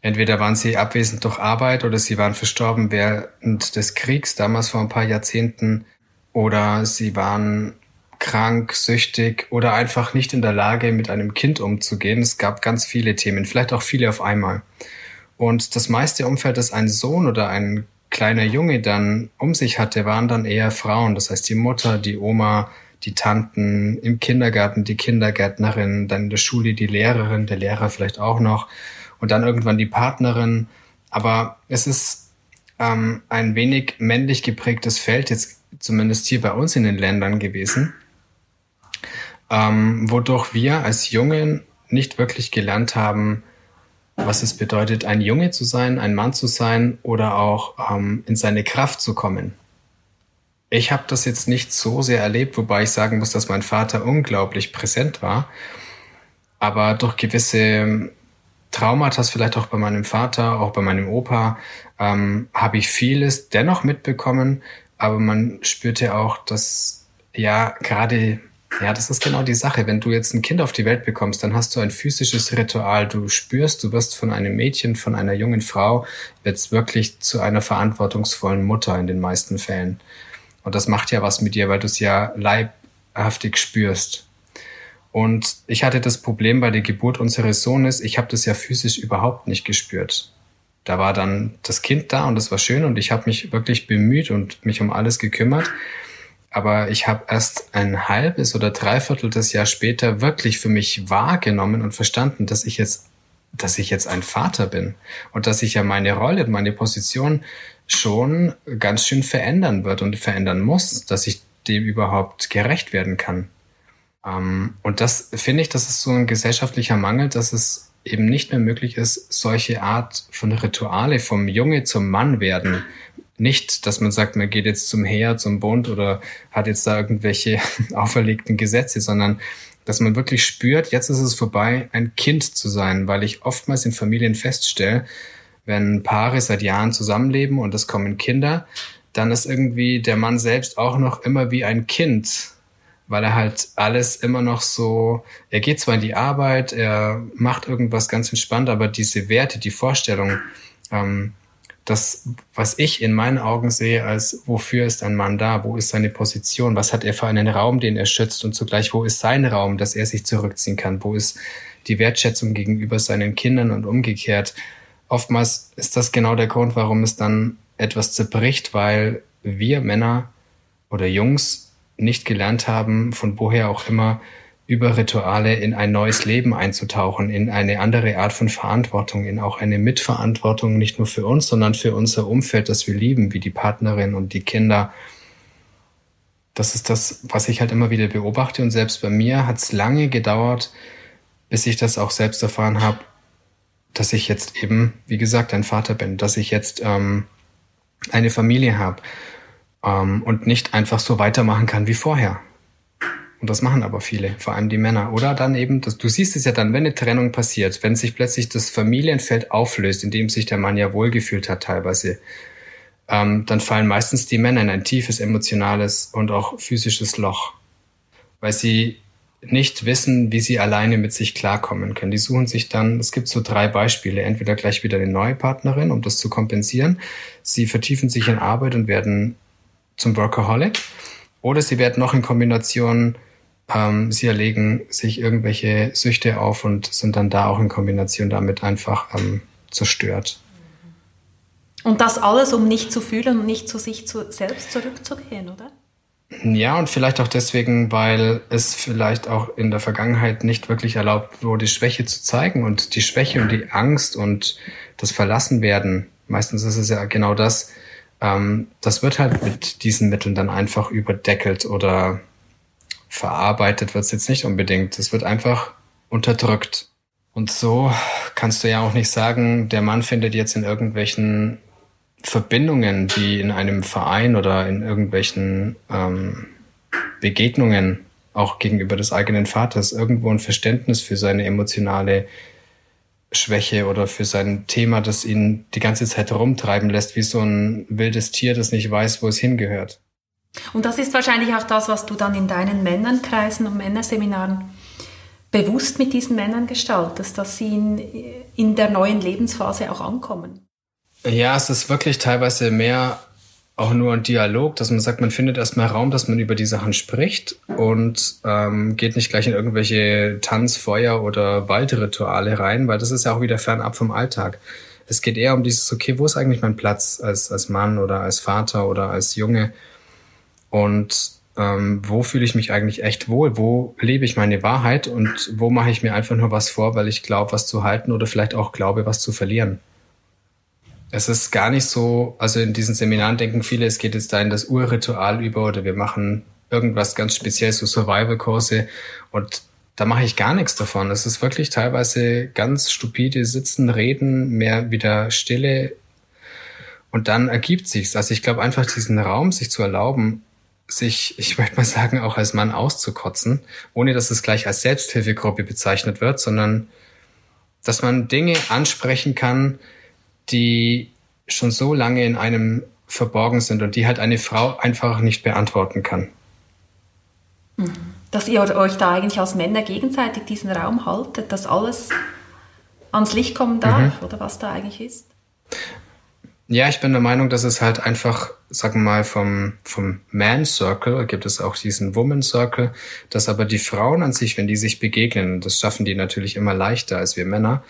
Entweder waren sie abwesend durch Arbeit oder sie waren verstorben während des Kriegs, damals vor ein paar Jahrzehnten, oder sie waren krank, süchtig oder einfach nicht in der Lage, mit einem Kind umzugehen. Es gab ganz viele Themen, vielleicht auch viele auf einmal. Und das meiste Umfeld, das ein Sohn oder ein kleiner Junge dann um sich hatte, waren dann eher Frauen. Das heißt die Mutter, die Oma, die Tanten, im Kindergarten die Kindergärtnerin, dann in der Schule die Lehrerin, der Lehrer vielleicht auch noch und dann irgendwann die Partnerin. Aber es ist ähm, ein wenig männlich geprägtes Feld, jetzt zumindest hier bei uns in den Ländern gewesen, ähm, wodurch wir als Jungen nicht wirklich gelernt haben, was es bedeutet, ein Junge zu sein, ein Mann zu sein oder auch ähm, in seine Kraft zu kommen. Ich habe das jetzt nicht so sehr erlebt, wobei ich sagen muss, dass mein Vater unglaublich präsent war. Aber durch gewisse Traumata, vielleicht auch bei meinem Vater, auch bei meinem Opa, ähm, habe ich vieles dennoch mitbekommen, aber man spürte auch, dass ja gerade ja, das ist genau die Sache. Wenn du jetzt ein Kind auf die Welt bekommst, dann hast du ein physisches Ritual. Du spürst, du wirst von einem Mädchen, von einer jungen Frau, jetzt wirklich zu einer verantwortungsvollen Mutter in den meisten Fällen. Und das macht ja was mit dir, weil du es ja leibhaftig spürst. Und ich hatte das Problem bei der Geburt unseres Sohnes, ich habe das ja physisch überhaupt nicht gespürt. Da war dann das Kind da und das war schön und ich habe mich wirklich bemüht und mich um alles gekümmert. Aber ich habe erst ein halbes oder dreiviertel des Jahr später wirklich für mich wahrgenommen und verstanden, dass ich jetzt, dass ich jetzt ein Vater bin und dass ich ja meine Rolle meine Position schon ganz schön verändern wird und verändern muss, dass ich dem überhaupt gerecht werden kann. Ähm, und das finde ich, das ist so ein gesellschaftlicher Mangel, dass es eben nicht mehr möglich ist, solche Art von Rituale vom Junge zum Mann werden nicht, dass man sagt, man geht jetzt zum Heer, zum Bund oder hat jetzt da irgendwelche auferlegten Gesetze, sondern dass man wirklich spürt, jetzt ist es vorbei, ein Kind zu sein, weil ich oftmals in Familien feststelle, wenn Paare seit Jahren zusammenleben und es kommen Kinder, dann ist irgendwie der Mann selbst auch noch immer wie ein Kind, weil er halt alles immer noch so, er geht zwar in die Arbeit, er macht irgendwas ganz entspannt, aber diese Werte, die Vorstellung, ähm, das, was ich in meinen Augen sehe, als wofür ist ein Mann da, wo ist seine Position, was hat er für einen Raum, den er schützt? Und zugleich, wo ist sein Raum, dass er sich zurückziehen kann, wo ist die Wertschätzung gegenüber seinen Kindern und umgekehrt. Oftmals ist das genau der Grund, warum es dann etwas zerbricht, weil wir Männer oder Jungs nicht gelernt haben, von woher auch immer, über Rituale in ein neues Leben einzutauchen, in eine andere Art von Verantwortung, in auch eine Mitverantwortung, nicht nur für uns, sondern für unser Umfeld, das wir lieben, wie die Partnerin und die Kinder. Das ist das, was ich halt immer wieder beobachte. Und selbst bei mir hat es lange gedauert, bis ich das auch selbst erfahren habe, dass ich jetzt eben, wie gesagt, ein Vater bin, dass ich jetzt ähm, eine Familie habe ähm, und nicht einfach so weitermachen kann wie vorher. Und das machen aber viele, vor allem die Männer. Oder dann eben, das, du siehst es ja dann, wenn eine Trennung passiert, wenn sich plötzlich das Familienfeld auflöst, in dem sich der Mann ja wohlgefühlt hat teilweise, ähm, dann fallen meistens die Männer in ein tiefes emotionales und auch physisches Loch, weil sie nicht wissen, wie sie alleine mit sich klarkommen können. Die suchen sich dann, es gibt so drei Beispiele, entweder gleich wieder eine neue Partnerin, um das zu kompensieren. Sie vertiefen sich in Arbeit und werden zum Workaholic. Oder sie werden noch in Kombination ähm, sie erlegen sich irgendwelche Süchte auf und sind dann da auch in Kombination damit einfach ähm, zerstört. Und das alles, um nicht zu fühlen und nicht zu sich zu, selbst zurückzugehen, oder? Ja, und vielleicht auch deswegen, weil es vielleicht auch in der Vergangenheit nicht wirklich erlaubt wurde, Schwäche zu zeigen und die Schwäche und die Angst und das Verlassenwerden, meistens ist es ja genau das, ähm, das wird halt mit diesen Mitteln dann einfach überdeckelt oder verarbeitet wird es jetzt nicht unbedingt. Es wird einfach unterdrückt. Und so kannst du ja auch nicht sagen, der Mann findet jetzt in irgendwelchen Verbindungen, wie in einem Verein oder in irgendwelchen ähm, Begegnungen, auch gegenüber des eigenen Vaters, irgendwo ein Verständnis für seine emotionale Schwäche oder für sein Thema, das ihn die ganze Zeit rumtreiben lässt, wie so ein wildes Tier, das nicht weiß, wo es hingehört. Und das ist wahrscheinlich auch das, was du dann in deinen Männernkreisen und Männerseminaren bewusst mit diesen Männern gestaltest, dass sie in, in der neuen Lebensphase auch ankommen. Ja, es ist wirklich teilweise mehr auch nur ein Dialog, dass man sagt, man findet erstmal Raum, dass man über die Sachen spricht und ähm, geht nicht gleich in irgendwelche Tanz-, Feuer- oder Waldrituale rein, weil das ist ja auch wieder fernab vom Alltag. Es geht eher um dieses, okay, wo ist eigentlich mein Platz als, als Mann oder als Vater oder als Junge? Und ähm, wo fühle ich mich eigentlich echt wohl? Wo lebe ich meine Wahrheit und wo mache ich mir einfach nur was vor, weil ich glaube, was zu halten oder vielleicht auch glaube, was zu verlieren? Es ist gar nicht so, also in diesen Seminaren denken viele, es geht jetzt da in das Urritual über oder wir machen irgendwas ganz speziell, so Survival-Kurse und da mache ich gar nichts davon. Es ist wirklich teilweise ganz stupide Sitzen, Reden, mehr wieder Stille und dann ergibt sich's. Also ich glaube einfach diesen Raum sich zu erlauben, sich, ich möchte mal sagen, auch als Mann auszukotzen, ohne dass es gleich als Selbsthilfegruppe bezeichnet wird, sondern dass man Dinge ansprechen kann, die schon so lange in einem verborgen sind und die halt eine Frau einfach nicht beantworten kann. Dass ihr euch da eigentlich als Männer gegenseitig diesen Raum haltet, dass alles ans Licht kommen darf mhm. oder was da eigentlich ist? Ja, ich bin der Meinung, dass es halt einfach, sagen wir mal, vom, vom Man Circle gibt es auch diesen Woman Circle, dass aber die Frauen an sich, wenn die sich begegnen, das schaffen die natürlich immer leichter als wir Männer,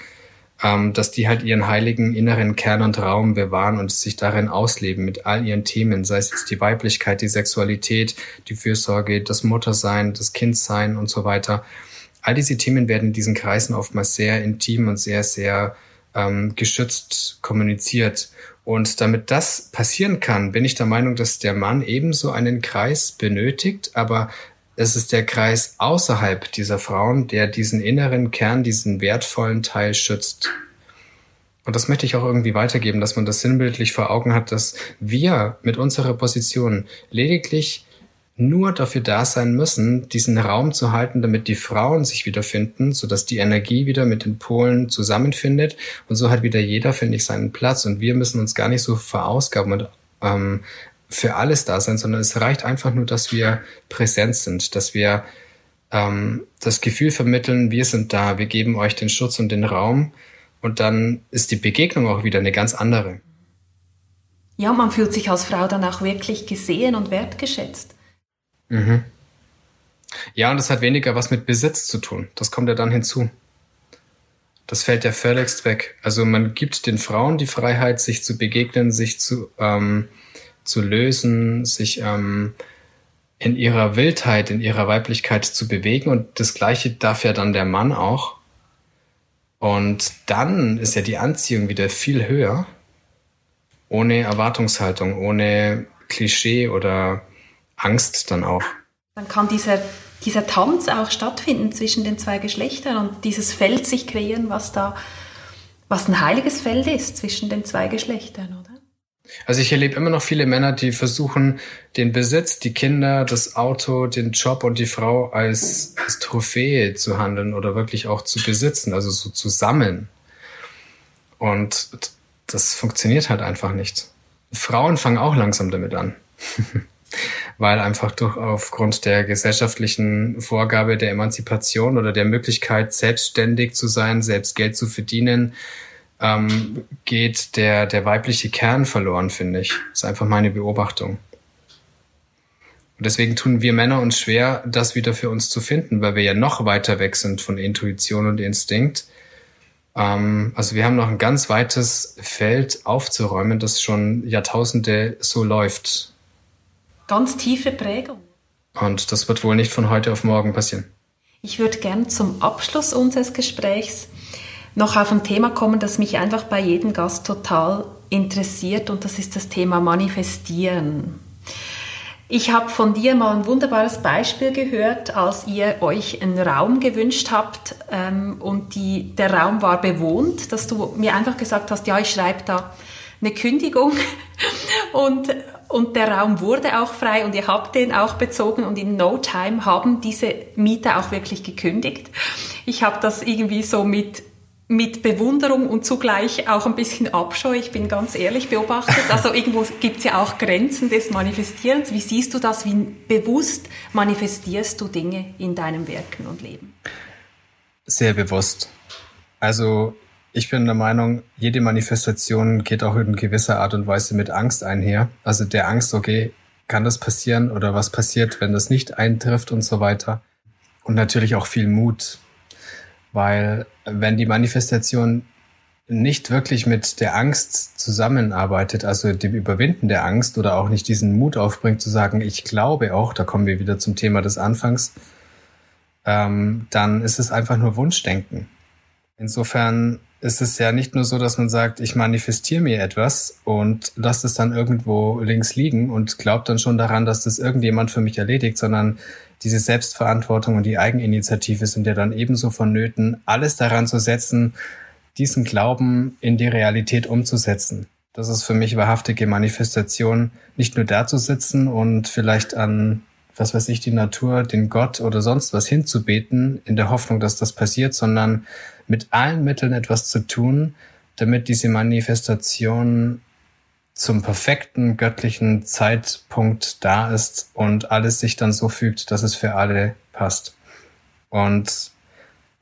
ähm, dass die halt ihren heiligen inneren Kern und Raum bewahren und sich darin ausleben mit all ihren Themen, sei es jetzt die Weiblichkeit, die Sexualität, die Fürsorge, das Muttersein, das Kindsein und so weiter. All diese Themen werden in diesen Kreisen oftmals sehr intim und sehr, sehr ähm, geschützt kommuniziert. Und damit das passieren kann, bin ich der Meinung, dass der Mann ebenso einen Kreis benötigt, aber es ist der Kreis außerhalb dieser Frauen, der diesen inneren Kern, diesen wertvollen Teil schützt. Und das möchte ich auch irgendwie weitergeben, dass man das sinnbildlich vor Augen hat, dass wir mit unserer Position lediglich nur dafür da sein müssen, diesen Raum zu halten, damit die Frauen sich wiederfinden, sodass die Energie wieder mit den Polen zusammenfindet und so hat wieder jeder, finde ich, seinen Platz und wir müssen uns gar nicht so verausgaben und ähm, für alles da sein, sondern es reicht einfach nur, dass wir präsent sind, dass wir ähm, das Gefühl vermitteln, wir sind da, wir geben euch den Schutz und den Raum und dann ist die Begegnung auch wieder eine ganz andere. Ja, man fühlt sich als Frau dann auch wirklich gesehen und wertgeschätzt. Mhm. Ja, und das hat weniger was mit Besitz zu tun. Das kommt ja dann hinzu. Das fällt ja völligst weg. Also man gibt den Frauen die Freiheit, sich zu begegnen, sich zu, ähm, zu lösen, sich ähm, in ihrer Wildheit, in ihrer Weiblichkeit zu bewegen. Und das Gleiche darf ja dann der Mann auch. Und dann ist ja die Anziehung wieder viel höher, ohne Erwartungshaltung, ohne Klischee oder Angst dann auch. Dann kann dieser, dieser Tanz auch stattfinden zwischen den zwei Geschlechtern und dieses Feld sich kreieren, was da, was ein heiliges Feld ist zwischen den zwei Geschlechtern, oder? Also ich erlebe immer noch viele Männer, die versuchen, den Besitz, die Kinder, das Auto, den Job und die Frau als, als Trophäe zu handeln oder wirklich auch zu besitzen, also so zu sammeln. Und das funktioniert halt einfach nicht. Frauen fangen auch langsam damit an. weil einfach durch aufgrund der gesellschaftlichen Vorgabe der Emanzipation oder der Möglichkeit, selbstständig zu sein, selbst Geld zu verdienen, ähm, geht der, der weibliche Kern verloren, finde ich. Das ist einfach meine Beobachtung. Und deswegen tun wir Männer uns schwer, das wieder für uns zu finden, weil wir ja noch weiter weg sind von Intuition und Instinkt. Ähm, also wir haben noch ein ganz weites Feld aufzuräumen, das schon Jahrtausende so läuft ganz tiefe Prägung. Und das wird wohl nicht von heute auf morgen passieren. Ich würde gern zum Abschluss unseres Gesprächs noch auf ein Thema kommen, das mich einfach bei jedem Gast total interessiert und das ist das Thema Manifestieren. Ich habe von dir mal ein wunderbares Beispiel gehört, als ihr euch einen Raum gewünscht habt ähm, und die, der Raum war bewohnt, dass du mir einfach gesagt hast, ja, ich schreibe da eine Kündigung und und der Raum wurde auch frei und ihr habt den auch bezogen und in no time haben diese Mieter auch wirklich gekündigt. Ich habe das irgendwie so mit mit Bewunderung und zugleich auch ein bisschen Abscheu, ich bin ganz ehrlich beobachtet. Also irgendwo gibt es ja auch Grenzen des Manifestierens. Wie siehst du das? Wie bewusst manifestierst du Dinge in deinem Wirken und Leben? Sehr bewusst. Also ich bin der Meinung, jede Manifestation geht auch in gewisser Art und Weise mit Angst einher. Also der Angst, okay, kann das passieren oder was passiert, wenn das nicht eintrifft und so weiter. Und natürlich auch viel Mut, weil wenn die Manifestation nicht wirklich mit der Angst zusammenarbeitet, also dem Überwinden der Angst oder auch nicht diesen Mut aufbringt zu sagen, ich glaube auch, da kommen wir wieder zum Thema des Anfangs, ähm, dann ist es einfach nur Wunschdenken. Insofern ist es ja nicht nur so, dass man sagt, ich manifestiere mir etwas und lasse es dann irgendwo links liegen und glaubt dann schon daran, dass das irgendjemand für mich erledigt, sondern diese Selbstverantwortung und die Eigeninitiative sind ja dann ebenso vonnöten, alles daran zu setzen, diesen Glauben in die Realität umzusetzen. Das ist für mich wahrhaftige Manifestation, nicht nur da zu sitzen und vielleicht an, was weiß ich, die Natur, den Gott oder sonst was hinzubeten, in der Hoffnung, dass das passiert, sondern mit allen Mitteln etwas zu tun, damit diese Manifestation zum perfekten göttlichen Zeitpunkt da ist und alles sich dann so fügt, dass es für alle passt. Und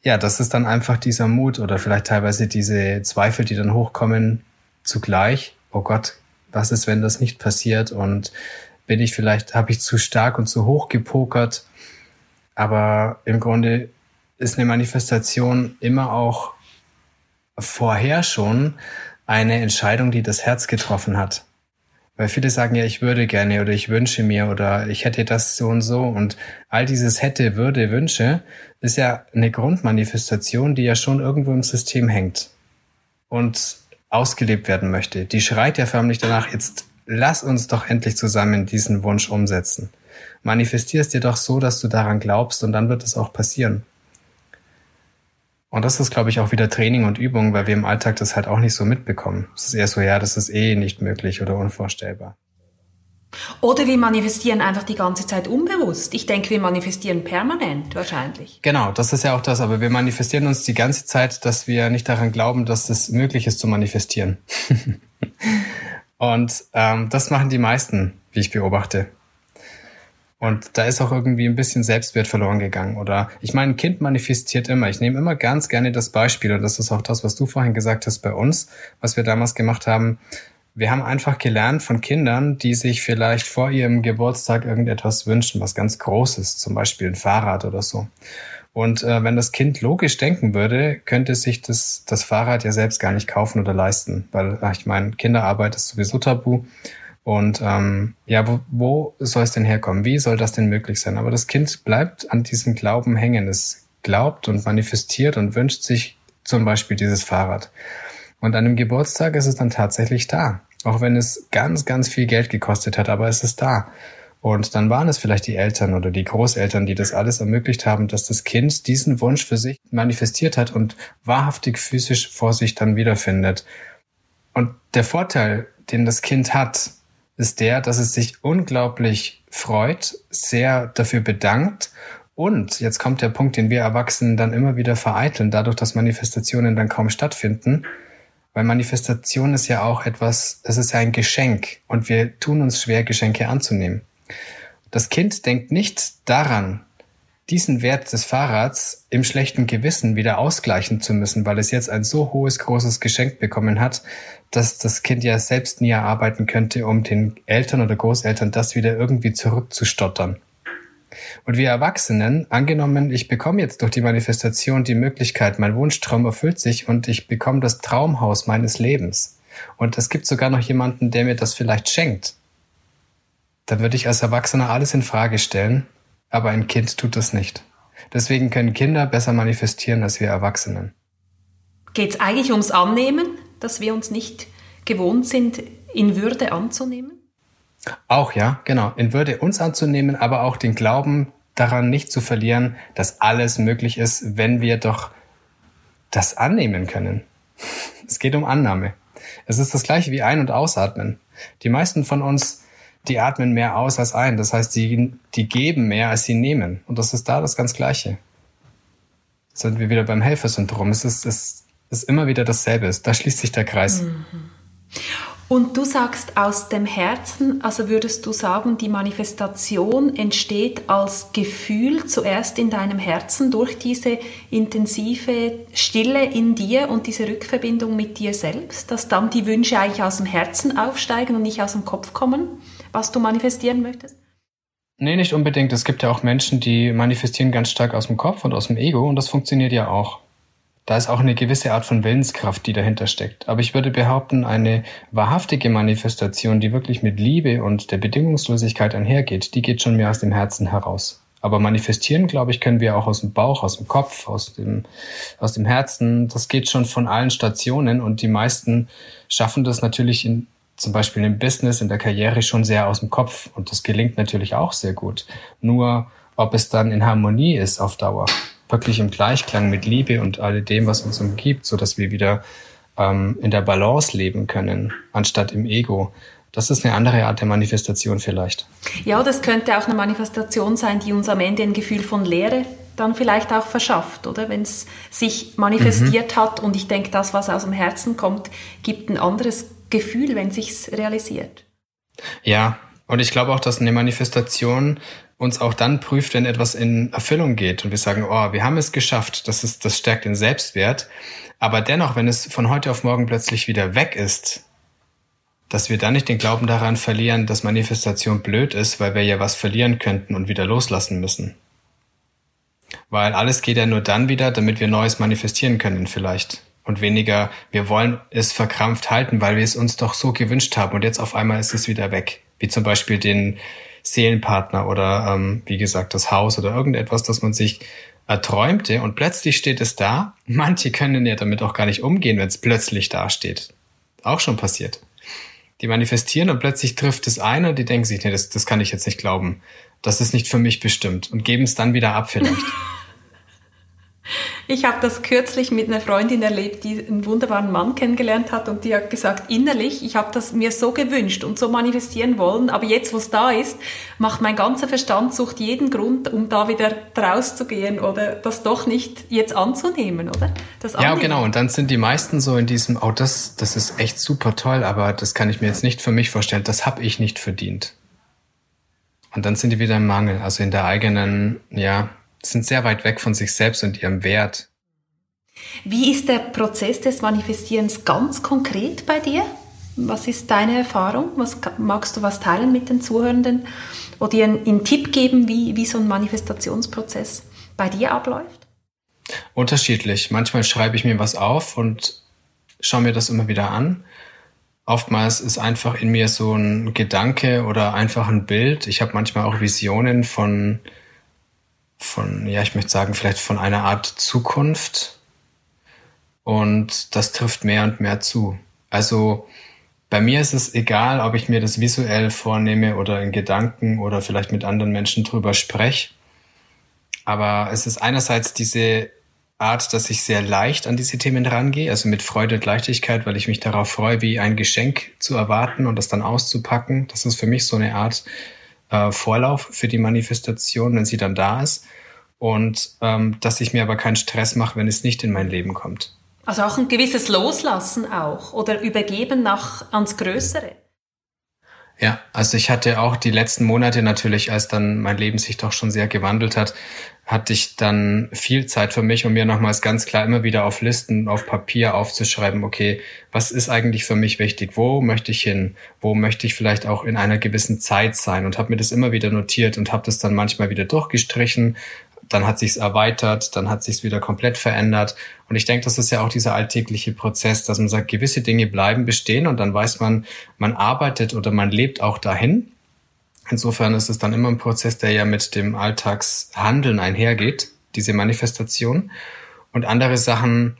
ja, das ist dann einfach dieser Mut oder vielleicht teilweise diese Zweifel, die dann hochkommen, zugleich. Oh Gott, was ist, wenn das nicht passiert? Und bin ich vielleicht, habe ich zu stark und zu hoch gepokert? Aber im Grunde ist eine Manifestation immer auch vorher schon eine Entscheidung, die das Herz getroffen hat. Weil viele sagen ja, ich würde gerne oder ich wünsche mir oder ich hätte das so und so und all dieses hätte, würde, wünsche ist ja eine Grundmanifestation, die ja schon irgendwo im System hängt und ausgelebt werden möchte. Die schreit ja förmlich danach, jetzt lass uns doch endlich zusammen diesen Wunsch umsetzen. Manifestierst dir doch so, dass du daran glaubst und dann wird es auch passieren. Und das ist, glaube ich, auch wieder Training und Übung, weil wir im Alltag das halt auch nicht so mitbekommen. Es ist eher so, ja, das ist eh nicht möglich oder unvorstellbar. Oder wir manifestieren einfach die ganze Zeit unbewusst. Ich denke, wir manifestieren permanent wahrscheinlich. Genau, das ist ja auch das. Aber wir manifestieren uns die ganze Zeit, dass wir nicht daran glauben, dass es möglich ist zu manifestieren. Und ähm, das machen die meisten, wie ich beobachte. Und da ist auch irgendwie ein bisschen Selbstwert verloren gegangen. Oder ich meine, ein Kind manifestiert immer. Ich nehme immer ganz gerne das Beispiel, und das ist auch das, was du vorhin gesagt hast bei uns, was wir damals gemacht haben. Wir haben einfach gelernt von Kindern, die sich vielleicht vor ihrem Geburtstag irgendetwas wünschen, was ganz Großes, zum Beispiel ein Fahrrad oder so. Und äh, wenn das Kind logisch denken würde, könnte sich das, das Fahrrad ja selbst gar nicht kaufen oder leisten, weil ich meine, Kinderarbeit ist sowieso tabu. Und ähm, ja, wo, wo soll es denn herkommen? Wie soll das denn möglich sein? Aber das Kind bleibt an diesem Glauben hängen. Es glaubt und manifestiert und wünscht sich zum Beispiel dieses Fahrrad. Und an dem Geburtstag ist es dann tatsächlich da. Auch wenn es ganz, ganz viel Geld gekostet hat, aber es ist da. Und dann waren es vielleicht die Eltern oder die Großeltern, die das alles ermöglicht haben, dass das Kind diesen Wunsch für sich manifestiert hat und wahrhaftig physisch vor sich dann wiederfindet. Und der Vorteil, den das Kind hat, ist der, dass es sich unglaublich freut, sehr dafür bedankt und jetzt kommt der Punkt, den wir Erwachsenen dann immer wieder vereiteln, dadurch, dass Manifestationen dann kaum stattfinden. Weil Manifestation ist ja auch etwas, es ist ja ein Geschenk und wir tun uns schwer, Geschenke anzunehmen. Das Kind denkt nicht daran, diesen Wert des Fahrrads im schlechten Gewissen wieder ausgleichen zu müssen, weil es jetzt ein so hohes, großes Geschenk bekommen hat, dass das Kind ja selbst nie erarbeiten könnte, um den Eltern oder Großeltern das wieder irgendwie zurückzustottern. Und wir Erwachsenen, angenommen, ich bekomme jetzt durch die Manifestation die Möglichkeit, mein Wunschtraum erfüllt sich und ich bekomme das Traumhaus meines Lebens. Und es gibt sogar noch jemanden, der mir das vielleicht schenkt dann würde ich als Erwachsener alles in Frage stellen, aber ein Kind tut das nicht. Deswegen können Kinder besser manifestieren als wir Erwachsenen. Geht es eigentlich ums Annehmen, dass wir uns nicht gewohnt sind, in Würde anzunehmen? Auch ja, genau. In Würde uns anzunehmen, aber auch den Glauben daran nicht zu verlieren, dass alles möglich ist, wenn wir doch das annehmen können. Es geht um Annahme. Es ist das gleiche wie Ein- und Ausatmen. Die meisten von uns die atmen mehr aus als ein. Das heißt, die, die geben mehr, als sie nehmen. Und das ist da das ganz Gleiche. Sind wir wieder beim Helfersyndrom. Es ist, es ist immer wieder dasselbe. Da schließt sich der Kreis. Mhm. Und du sagst aus dem Herzen, also würdest du sagen, die Manifestation entsteht als Gefühl zuerst in deinem Herzen durch diese intensive Stille in dir und diese Rückverbindung mit dir selbst, dass dann die Wünsche eigentlich aus dem Herzen aufsteigen und nicht aus dem Kopf kommen? was du manifestieren möchtest? Nee, nicht unbedingt. Es gibt ja auch Menschen, die manifestieren ganz stark aus dem Kopf und aus dem Ego und das funktioniert ja auch. Da ist auch eine gewisse Art von Willenskraft, die dahinter steckt. Aber ich würde behaupten, eine wahrhaftige Manifestation, die wirklich mit Liebe und der Bedingungslosigkeit einhergeht, die geht schon mehr aus dem Herzen heraus. Aber manifestieren, glaube ich, können wir auch aus dem Bauch, aus dem Kopf, aus dem, aus dem Herzen. Das geht schon von allen Stationen und die meisten schaffen das natürlich in zum Beispiel im Business, in der Karriere schon sehr aus dem Kopf und das gelingt natürlich auch sehr gut. Nur ob es dann in Harmonie ist auf Dauer, wirklich im Gleichklang mit Liebe und all dem, was uns umgibt, so dass wir wieder ähm, in der Balance leben können, anstatt im Ego. Das ist eine andere Art der Manifestation vielleicht. Ja, das könnte auch eine Manifestation sein, die uns am Ende ein Gefühl von Leere dann vielleicht auch verschafft, oder? Wenn es sich manifestiert mhm. hat und ich denke, das, was aus dem Herzen kommt, gibt ein anderes Gefühl, wenn sich's realisiert. Ja, und ich glaube auch, dass eine Manifestation uns auch dann prüft, wenn etwas in Erfüllung geht und wir sagen, oh, wir haben es geschafft, das ist, das stärkt den Selbstwert. Aber dennoch, wenn es von heute auf morgen plötzlich wieder weg ist, dass wir dann nicht den Glauben daran verlieren, dass Manifestation blöd ist, weil wir ja was verlieren könnten und wieder loslassen müssen. Weil alles geht ja nur dann wieder, damit wir Neues manifestieren können vielleicht und weniger, wir wollen es verkrampft halten, weil wir es uns doch so gewünscht haben und jetzt auf einmal ist es wieder weg. Wie zum Beispiel den Seelenpartner oder ähm, wie gesagt das Haus oder irgendetwas, das man sich erträumte und plötzlich steht es da. Manche können ja damit auch gar nicht umgehen, wenn es plötzlich da steht. Auch schon passiert. Die manifestieren und plötzlich trifft es ein und die denken sich, nee, das, das kann ich jetzt nicht glauben. Das ist nicht für mich bestimmt und geben es dann wieder ab vielleicht. Ich habe das kürzlich mit einer Freundin erlebt, die einen wunderbaren Mann kennengelernt hat und die hat gesagt, innerlich, ich habe das mir so gewünscht und so manifestieren wollen, aber jetzt, wo es da ist, macht mein ganzer Verstand sucht jeden Grund, um da wieder rauszugehen oder das doch nicht jetzt anzunehmen, oder? Das ja, genau. Und dann sind die meisten so in diesem, oh, das, das ist echt super toll, aber das kann ich mir jetzt nicht für mich vorstellen, das habe ich nicht verdient. Und dann sind die wieder im Mangel, also in der eigenen, ja, sind sehr weit weg von sich selbst und ihrem Wert. Wie ist der Prozess des Manifestierens ganz konkret bei dir? Was ist deine Erfahrung? Was, magst du was teilen mit den Zuhörenden oder ihnen einen Tipp geben, wie, wie so ein Manifestationsprozess bei dir abläuft? Unterschiedlich. Manchmal schreibe ich mir was auf und schaue mir das immer wieder an. Oftmals ist einfach in mir so ein Gedanke oder einfach ein Bild. Ich habe manchmal auch Visionen von von, ja, ich möchte sagen, vielleicht von einer Art Zukunft. Und das trifft mehr und mehr zu. Also bei mir ist es egal, ob ich mir das visuell vornehme oder in Gedanken oder vielleicht mit anderen Menschen drüber spreche. Aber es ist einerseits diese Art, dass ich sehr leicht an diese Themen rangehe, also mit Freude und Leichtigkeit, weil ich mich darauf freue, wie ein Geschenk zu erwarten und das dann auszupacken. Das ist für mich so eine Art äh, Vorlauf für die Manifestation, wenn sie dann da ist. Und ähm, dass ich mir aber keinen Stress mache, wenn es nicht in mein Leben kommt. Also auch ein gewisses Loslassen auch oder Übergeben nach ans Größere. Ja, also ich hatte auch die letzten Monate natürlich, als dann mein Leben sich doch schon sehr gewandelt hat, hatte ich dann viel Zeit für mich, um mir nochmals ganz klar immer wieder auf Listen, auf Papier aufzuschreiben, okay, was ist eigentlich für mich wichtig? Wo möchte ich hin? Wo möchte ich vielleicht auch in einer gewissen Zeit sein? Und habe mir das immer wieder notiert und habe das dann manchmal wieder durchgestrichen. Dann hat sich's erweitert, dann hat sich's wieder komplett verändert. Und ich denke, das ist ja auch dieser alltägliche Prozess, dass man sagt, gewisse Dinge bleiben bestehen und dann weiß man, man arbeitet oder man lebt auch dahin Insofern ist es dann immer ein Prozess, der ja mit dem Alltagshandeln einhergeht, diese Manifestation. Und andere Sachen,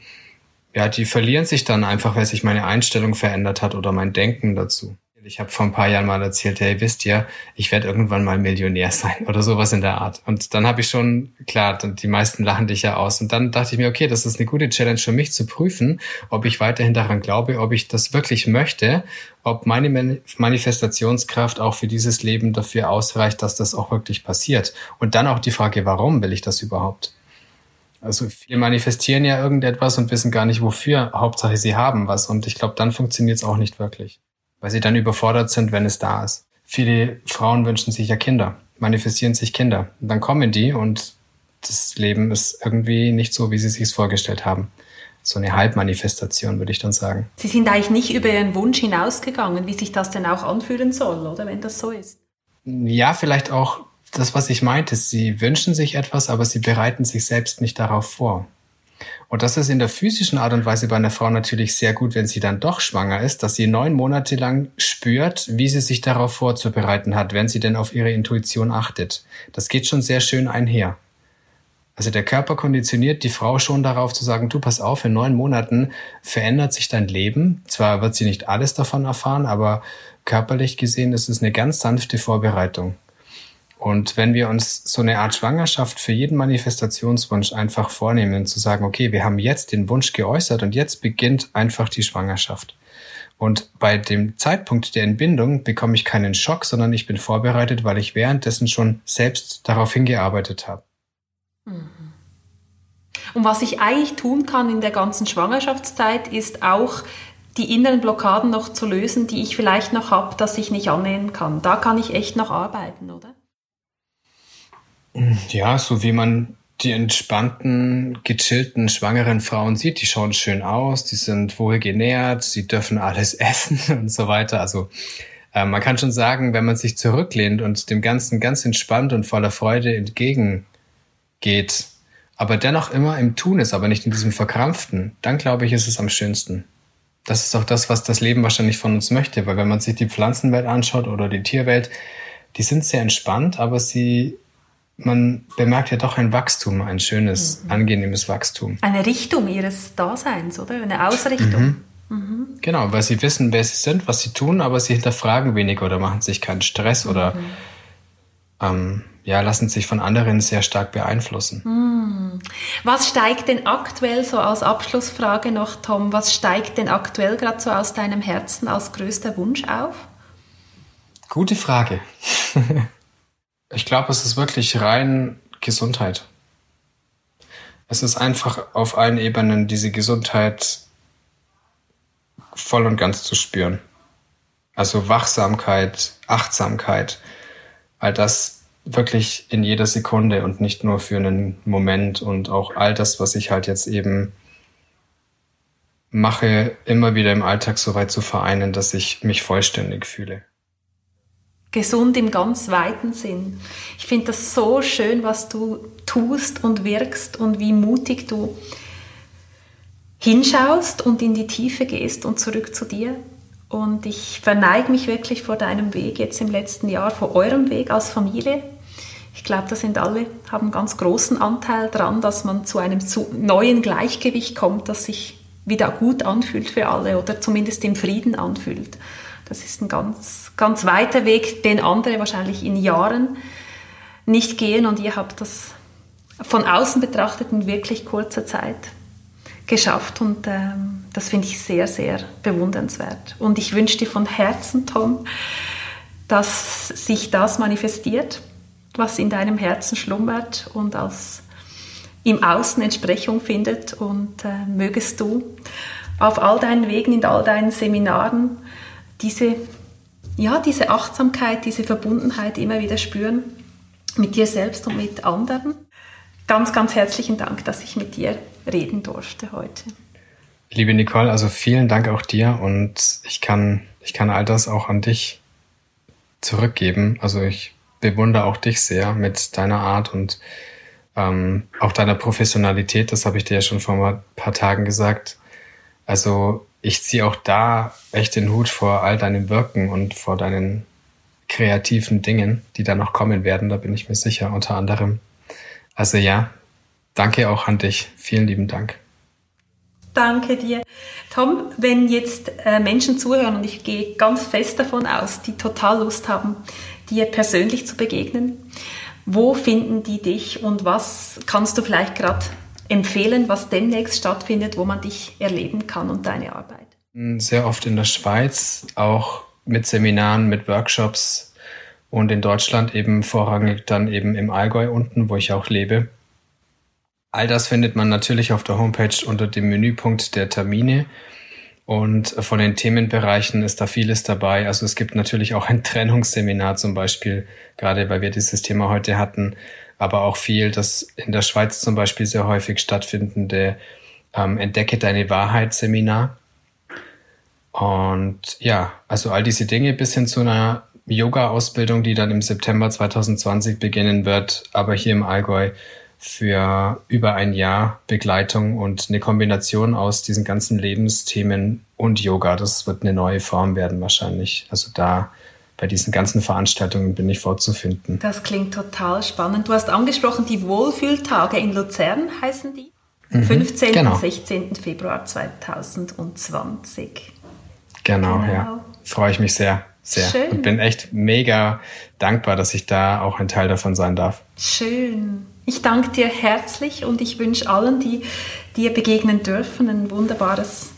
ja, die verlieren sich dann einfach, weil sich meine Einstellung verändert hat oder mein Denken dazu. Ich habe vor ein paar Jahren mal erzählt, hey, wisst ihr, ich werde irgendwann mal Millionär sein oder sowas in der Art. Und dann habe ich schon, klar, die meisten lachen dich ja aus. Und dann dachte ich mir, okay, das ist eine gute Challenge für mich zu prüfen, ob ich weiterhin daran glaube, ob ich das wirklich möchte, ob meine Manifestationskraft auch für dieses Leben dafür ausreicht, dass das auch wirklich passiert. Und dann auch die Frage, warum will ich das überhaupt? Also viele manifestieren ja irgendetwas und wissen gar nicht wofür. Hauptsache, sie haben was. Und ich glaube, dann funktioniert es auch nicht wirklich weil sie dann überfordert sind, wenn es da ist. Viele Frauen wünschen sich ja Kinder, manifestieren sich Kinder. Und dann kommen die und das Leben ist irgendwie nicht so, wie sie sich vorgestellt haben. So eine Halbmanifestation, würde ich dann sagen. Sie sind eigentlich nicht über Ihren Wunsch hinausgegangen, wie sich das denn auch anfühlen soll, oder wenn das so ist? Ja, vielleicht auch das, was ich meinte. Sie wünschen sich etwas, aber sie bereiten sich selbst nicht darauf vor. Und das ist in der physischen Art und Weise bei einer Frau natürlich sehr gut, wenn sie dann doch schwanger ist, dass sie neun Monate lang spürt, wie sie sich darauf vorzubereiten hat, wenn sie denn auf ihre Intuition achtet. Das geht schon sehr schön einher. Also der Körper konditioniert die Frau schon darauf zu sagen, du pass auf, in neun Monaten verändert sich dein Leben. Zwar wird sie nicht alles davon erfahren, aber körperlich gesehen ist es eine ganz sanfte Vorbereitung. Und wenn wir uns so eine Art Schwangerschaft für jeden Manifestationswunsch einfach vornehmen, zu sagen, okay, wir haben jetzt den Wunsch geäußert und jetzt beginnt einfach die Schwangerschaft. Und bei dem Zeitpunkt der Entbindung bekomme ich keinen Schock, sondern ich bin vorbereitet, weil ich währenddessen schon selbst darauf hingearbeitet habe. Mhm. Und was ich eigentlich tun kann in der ganzen Schwangerschaftszeit, ist auch die inneren Blockaden noch zu lösen, die ich vielleicht noch habe, dass ich nicht annehmen kann. Da kann ich echt noch arbeiten, oder? Ja, so wie man die entspannten, gechillten, schwangeren Frauen sieht, die schauen schön aus, die sind wohl genährt, sie dürfen alles essen und so weiter. Also äh, man kann schon sagen, wenn man sich zurücklehnt und dem Ganzen ganz entspannt und voller Freude entgegengeht, aber dennoch immer im Tun ist, aber nicht in diesem Verkrampften, dann glaube ich, ist es am schönsten. Das ist auch das, was das Leben wahrscheinlich von uns möchte, weil wenn man sich die Pflanzenwelt anschaut oder die Tierwelt, die sind sehr entspannt, aber sie man bemerkt ja doch ein Wachstum, ein schönes, mhm. angenehmes Wachstum. Eine Richtung ihres Daseins, oder? Eine Ausrichtung. Mhm. Mhm. Genau, weil sie wissen, wer sie sind, was sie tun, aber sie hinterfragen weniger oder machen sich keinen Stress oder ähm, ja, lassen sich von anderen sehr stark beeinflussen. Hm. Was steigt denn aktuell so als Abschlussfrage noch, Tom, was steigt denn aktuell gerade so aus deinem Herzen als größter Wunsch auf? Gute Frage. ich glaube, es ist wirklich rein Gesundheit. Es ist einfach auf allen Ebenen diese Gesundheit voll und ganz zu spüren. Also Wachsamkeit, Achtsamkeit, all das wirklich in jeder Sekunde und nicht nur für einen Moment und auch all das, was ich halt jetzt eben mache, immer wieder im Alltag so weit zu vereinen, dass ich mich vollständig fühle. Gesund im ganz weiten Sinn. Ich finde das so schön, was du tust und wirkst und wie mutig du hinschaust und in die Tiefe gehst und zurück zu dir. Und ich verneige mich wirklich vor deinem Weg jetzt im letzten Jahr, vor eurem Weg als Familie. Ich glaube, da sind alle, haben einen ganz großen Anteil dran, dass man zu einem neuen Gleichgewicht kommt, das sich wieder gut anfühlt für alle oder zumindest im Frieden anfühlt. Das ist ein ganz, ganz weiter Weg, den andere wahrscheinlich in Jahren nicht gehen. Und ihr habt das von außen betrachtet in wirklich kurzer Zeit geschafft. Und ähm, das finde ich sehr, sehr bewundernswert. Und ich wünsche dir von Herzen, Tom, dass sich das manifestiert, was in deinem Herzen schlummert und als im Außen Entsprechung findet. Und äh, mögest du auf all deinen Wegen, in all deinen Seminaren diese, ja, diese Achtsamkeit, diese Verbundenheit immer wieder spüren mit dir selbst und mit anderen. Ganz, ganz herzlichen Dank, dass ich mit dir reden durfte heute. Liebe Nicole, also vielen Dank auch dir und ich kann, ich kann all das auch an dich zurückgeben. Also ich bewundere auch dich sehr mit deiner Art und ähm, auch deiner Professionalität. Das habe ich dir ja schon vor ein paar Tagen gesagt. Also ich ziehe auch da echt den Hut vor all deinem Wirken und vor deinen kreativen Dingen, die da noch kommen werden. Da bin ich mir sicher, unter anderem. Also ja, danke auch an dich. Vielen lieben Dank. Danke dir. Tom, wenn jetzt äh, Menschen zuhören und ich gehe ganz fest davon aus, die total Lust haben, dir persönlich zu begegnen, wo finden die dich und was kannst du vielleicht gerade empfehlen, was demnächst stattfindet, wo man dich erleben kann und deine Arbeit? Sehr oft in der Schweiz, auch mit Seminaren, mit Workshops und in Deutschland eben vorrangig dann eben im Allgäu unten, wo ich auch lebe. All das findet man natürlich auf der Homepage unter dem Menüpunkt der Termine. Und von den Themenbereichen ist da vieles dabei. Also es gibt natürlich auch ein Trennungsseminar zum Beispiel, gerade weil wir dieses Thema heute hatten, aber auch viel, das in der Schweiz zum Beispiel sehr häufig stattfindende ähm, Entdecke deine Wahrheit Seminar. Und ja, also all diese Dinge bis hin zu einer Yoga-Ausbildung, die dann im September 2020 beginnen wird, aber hier im Allgäu für über ein Jahr Begleitung und eine Kombination aus diesen ganzen Lebensthemen und Yoga. Das wird eine neue Form werden wahrscheinlich. Also da bei diesen ganzen Veranstaltungen bin ich vorzufinden. Das klingt total spannend. Du hast angesprochen, die Wohlfühltage in Luzern heißen die. Mhm, 15. Genau. und 16. Februar 2020. Genau, genau. ja. Freue ich mich sehr, sehr. Schön. Und bin echt mega dankbar, dass ich da auch ein Teil davon sein darf. Schön. Ich danke dir herzlich und ich wünsche allen, die dir begegnen dürfen, ein wunderbares,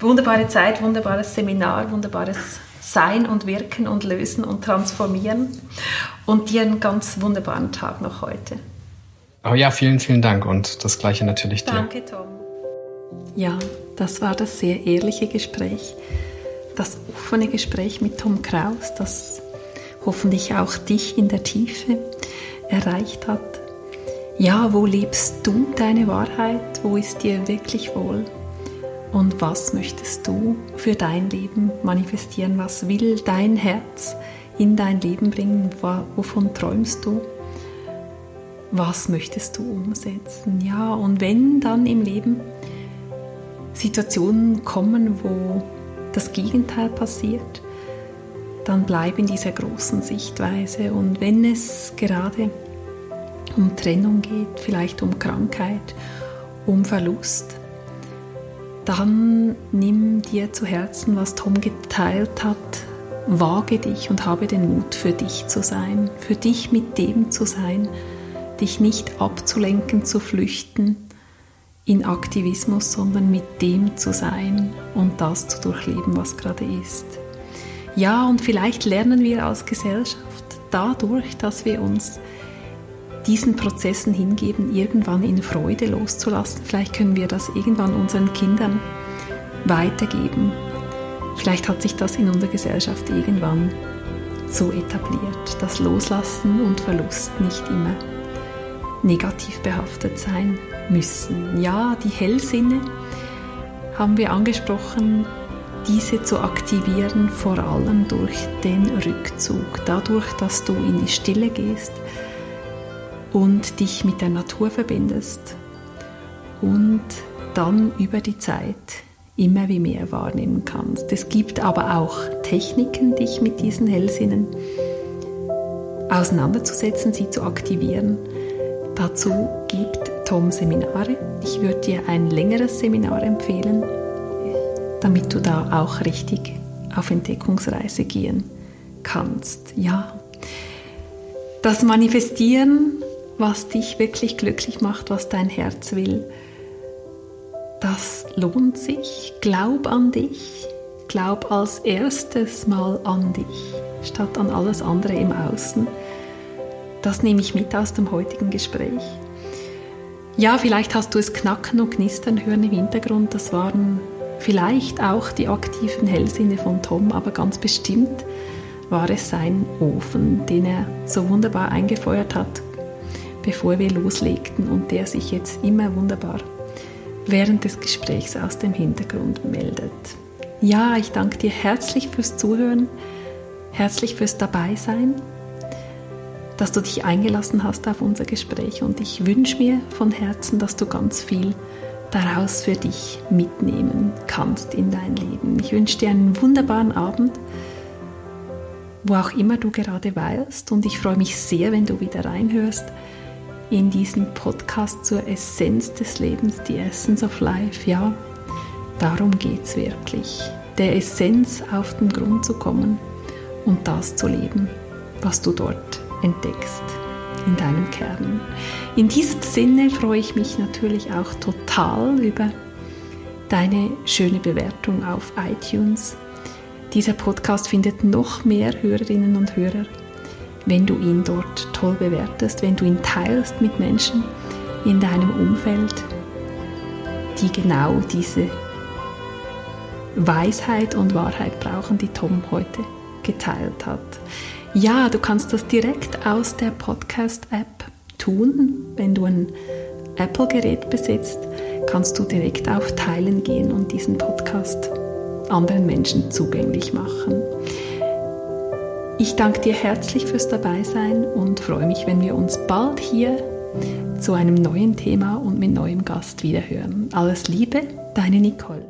wunderbare Zeit, wunderbares Seminar, wunderbares Sein und Wirken und Lösen und Transformieren und dir einen ganz wunderbaren Tag noch heute. Oh ja, vielen, vielen Dank und das gleiche natürlich dir. Danke, Tom. Ja, das war das sehr ehrliche Gespräch, das offene Gespräch mit Tom Kraus, das hoffentlich auch dich in der Tiefe erreicht hat ja, wo lebst du deine Wahrheit? Wo ist dir wirklich wohl? Und was möchtest du für dein Leben manifestieren? Was will dein Herz in dein Leben bringen? Wovon träumst du? Was möchtest du umsetzen? Ja, und wenn dann im Leben Situationen kommen, wo das Gegenteil passiert, dann bleib in dieser großen Sichtweise. Und wenn es gerade um Trennung geht, vielleicht um Krankheit, um Verlust, dann nimm dir zu Herzen, was Tom geteilt hat wage dich und habe den Mut, für dich zu sein, für dich mit dem zu sein, dich nicht abzulenken, zu flüchten in Aktivismus, sondern mit dem zu sein und das zu durchleben, was gerade ist. Ja, und vielleicht lernen wir als Gesellschaft dadurch, dass wir uns diesen Prozessen hingeben, irgendwann in Freude loszulassen. Vielleicht können wir das irgendwann unseren Kindern weitergeben. Vielleicht hat sich das in unserer Gesellschaft irgendwann so etabliert, dass Loslassen und Verlust nicht immer negativ behaftet sein müssen. Ja, die Hellsinne haben wir angesprochen, diese zu aktivieren, vor allem durch den Rückzug, dadurch, dass du in die Stille gehst und dich mit der Natur verbindest und dann über die Zeit immer wie mehr wahrnehmen kannst. Es gibt aber auch Techniken, dich mit diesen Hellsinnen auseinanderzusetzen, sie zu aktivieren. Dazu gibt Tom Seminare. Ich würde dir ein längeres Seminar empfehlen, damit du da auch richtig auf Entdeckungsreise gehen kannst. Ja, das Manifestieren, was dich wirklich glücklich macht, was dein Herz will, das lohnt sich. Glaub an dich. Glaub als erstes mal an dich, statt an alles andere im Außen. Das nehme ich mit aus dem heutigen Gespräch. Ja, vielleicht hast du es knacken und knistern hören im Hintergrund. Das waren vielleicht auch die aktiven Hellsinne von Tom, aber ganz bestimmt war es sein Ofen, den er so wunderbar eingefeuert hat, bevor wir loslegten und der sich jetzt immer wunderbar während des Gesprächs aus dem Hintergrund meldet. Ja, ich danke dir herzlich fürs Zuhören, herzlich fürs Dabeisein, dass du dich eingelassen hast auf unser Gespräch und ich wünsche mir von Herzen, dass du ganz viel daraus für dich mitnehmen kannst in dein Leben. Ich wünsche dir einen wunderbaren Abend, wo auch immer du gerade weilst und ich freue mich sehr, wenn du wieder reinhörst in diesem Podcast zur Essenz des Lebens, die Essence of Life. Ja, darum geht es wirklich. Der Essenz auf den Grund zu kommen und das zu leben, was du dort entdeckst in deinem Kern. In diesem Sinne freue ich mich natürlich auch total über deine schöne Bewertung auf iTunes. Dieser Podcast findet noch mehr Hörerinnen und Hörer wenn du ihn dort toll bewertest, wenn du ihn teilst mit Menschen in deinem Umfeld, die genau diese Weisheit und Wahrheit brauchen, die Tom heute geteilt hat. Ja, du kannst das direkt aus der Podcast-App tun. Wenn du ein Apple-Gerät besitzt, kannst du direkt auf Teilen gehen und diesen Podcast anderen Menschen zugänglich machen. Ich danke dir herzlich fürs Dabeisein und freue mich, wenn wir uns bald hier zu einem neuen Thema und mit neuem Gast wiederhören. Alles Liebe, deine Nicole.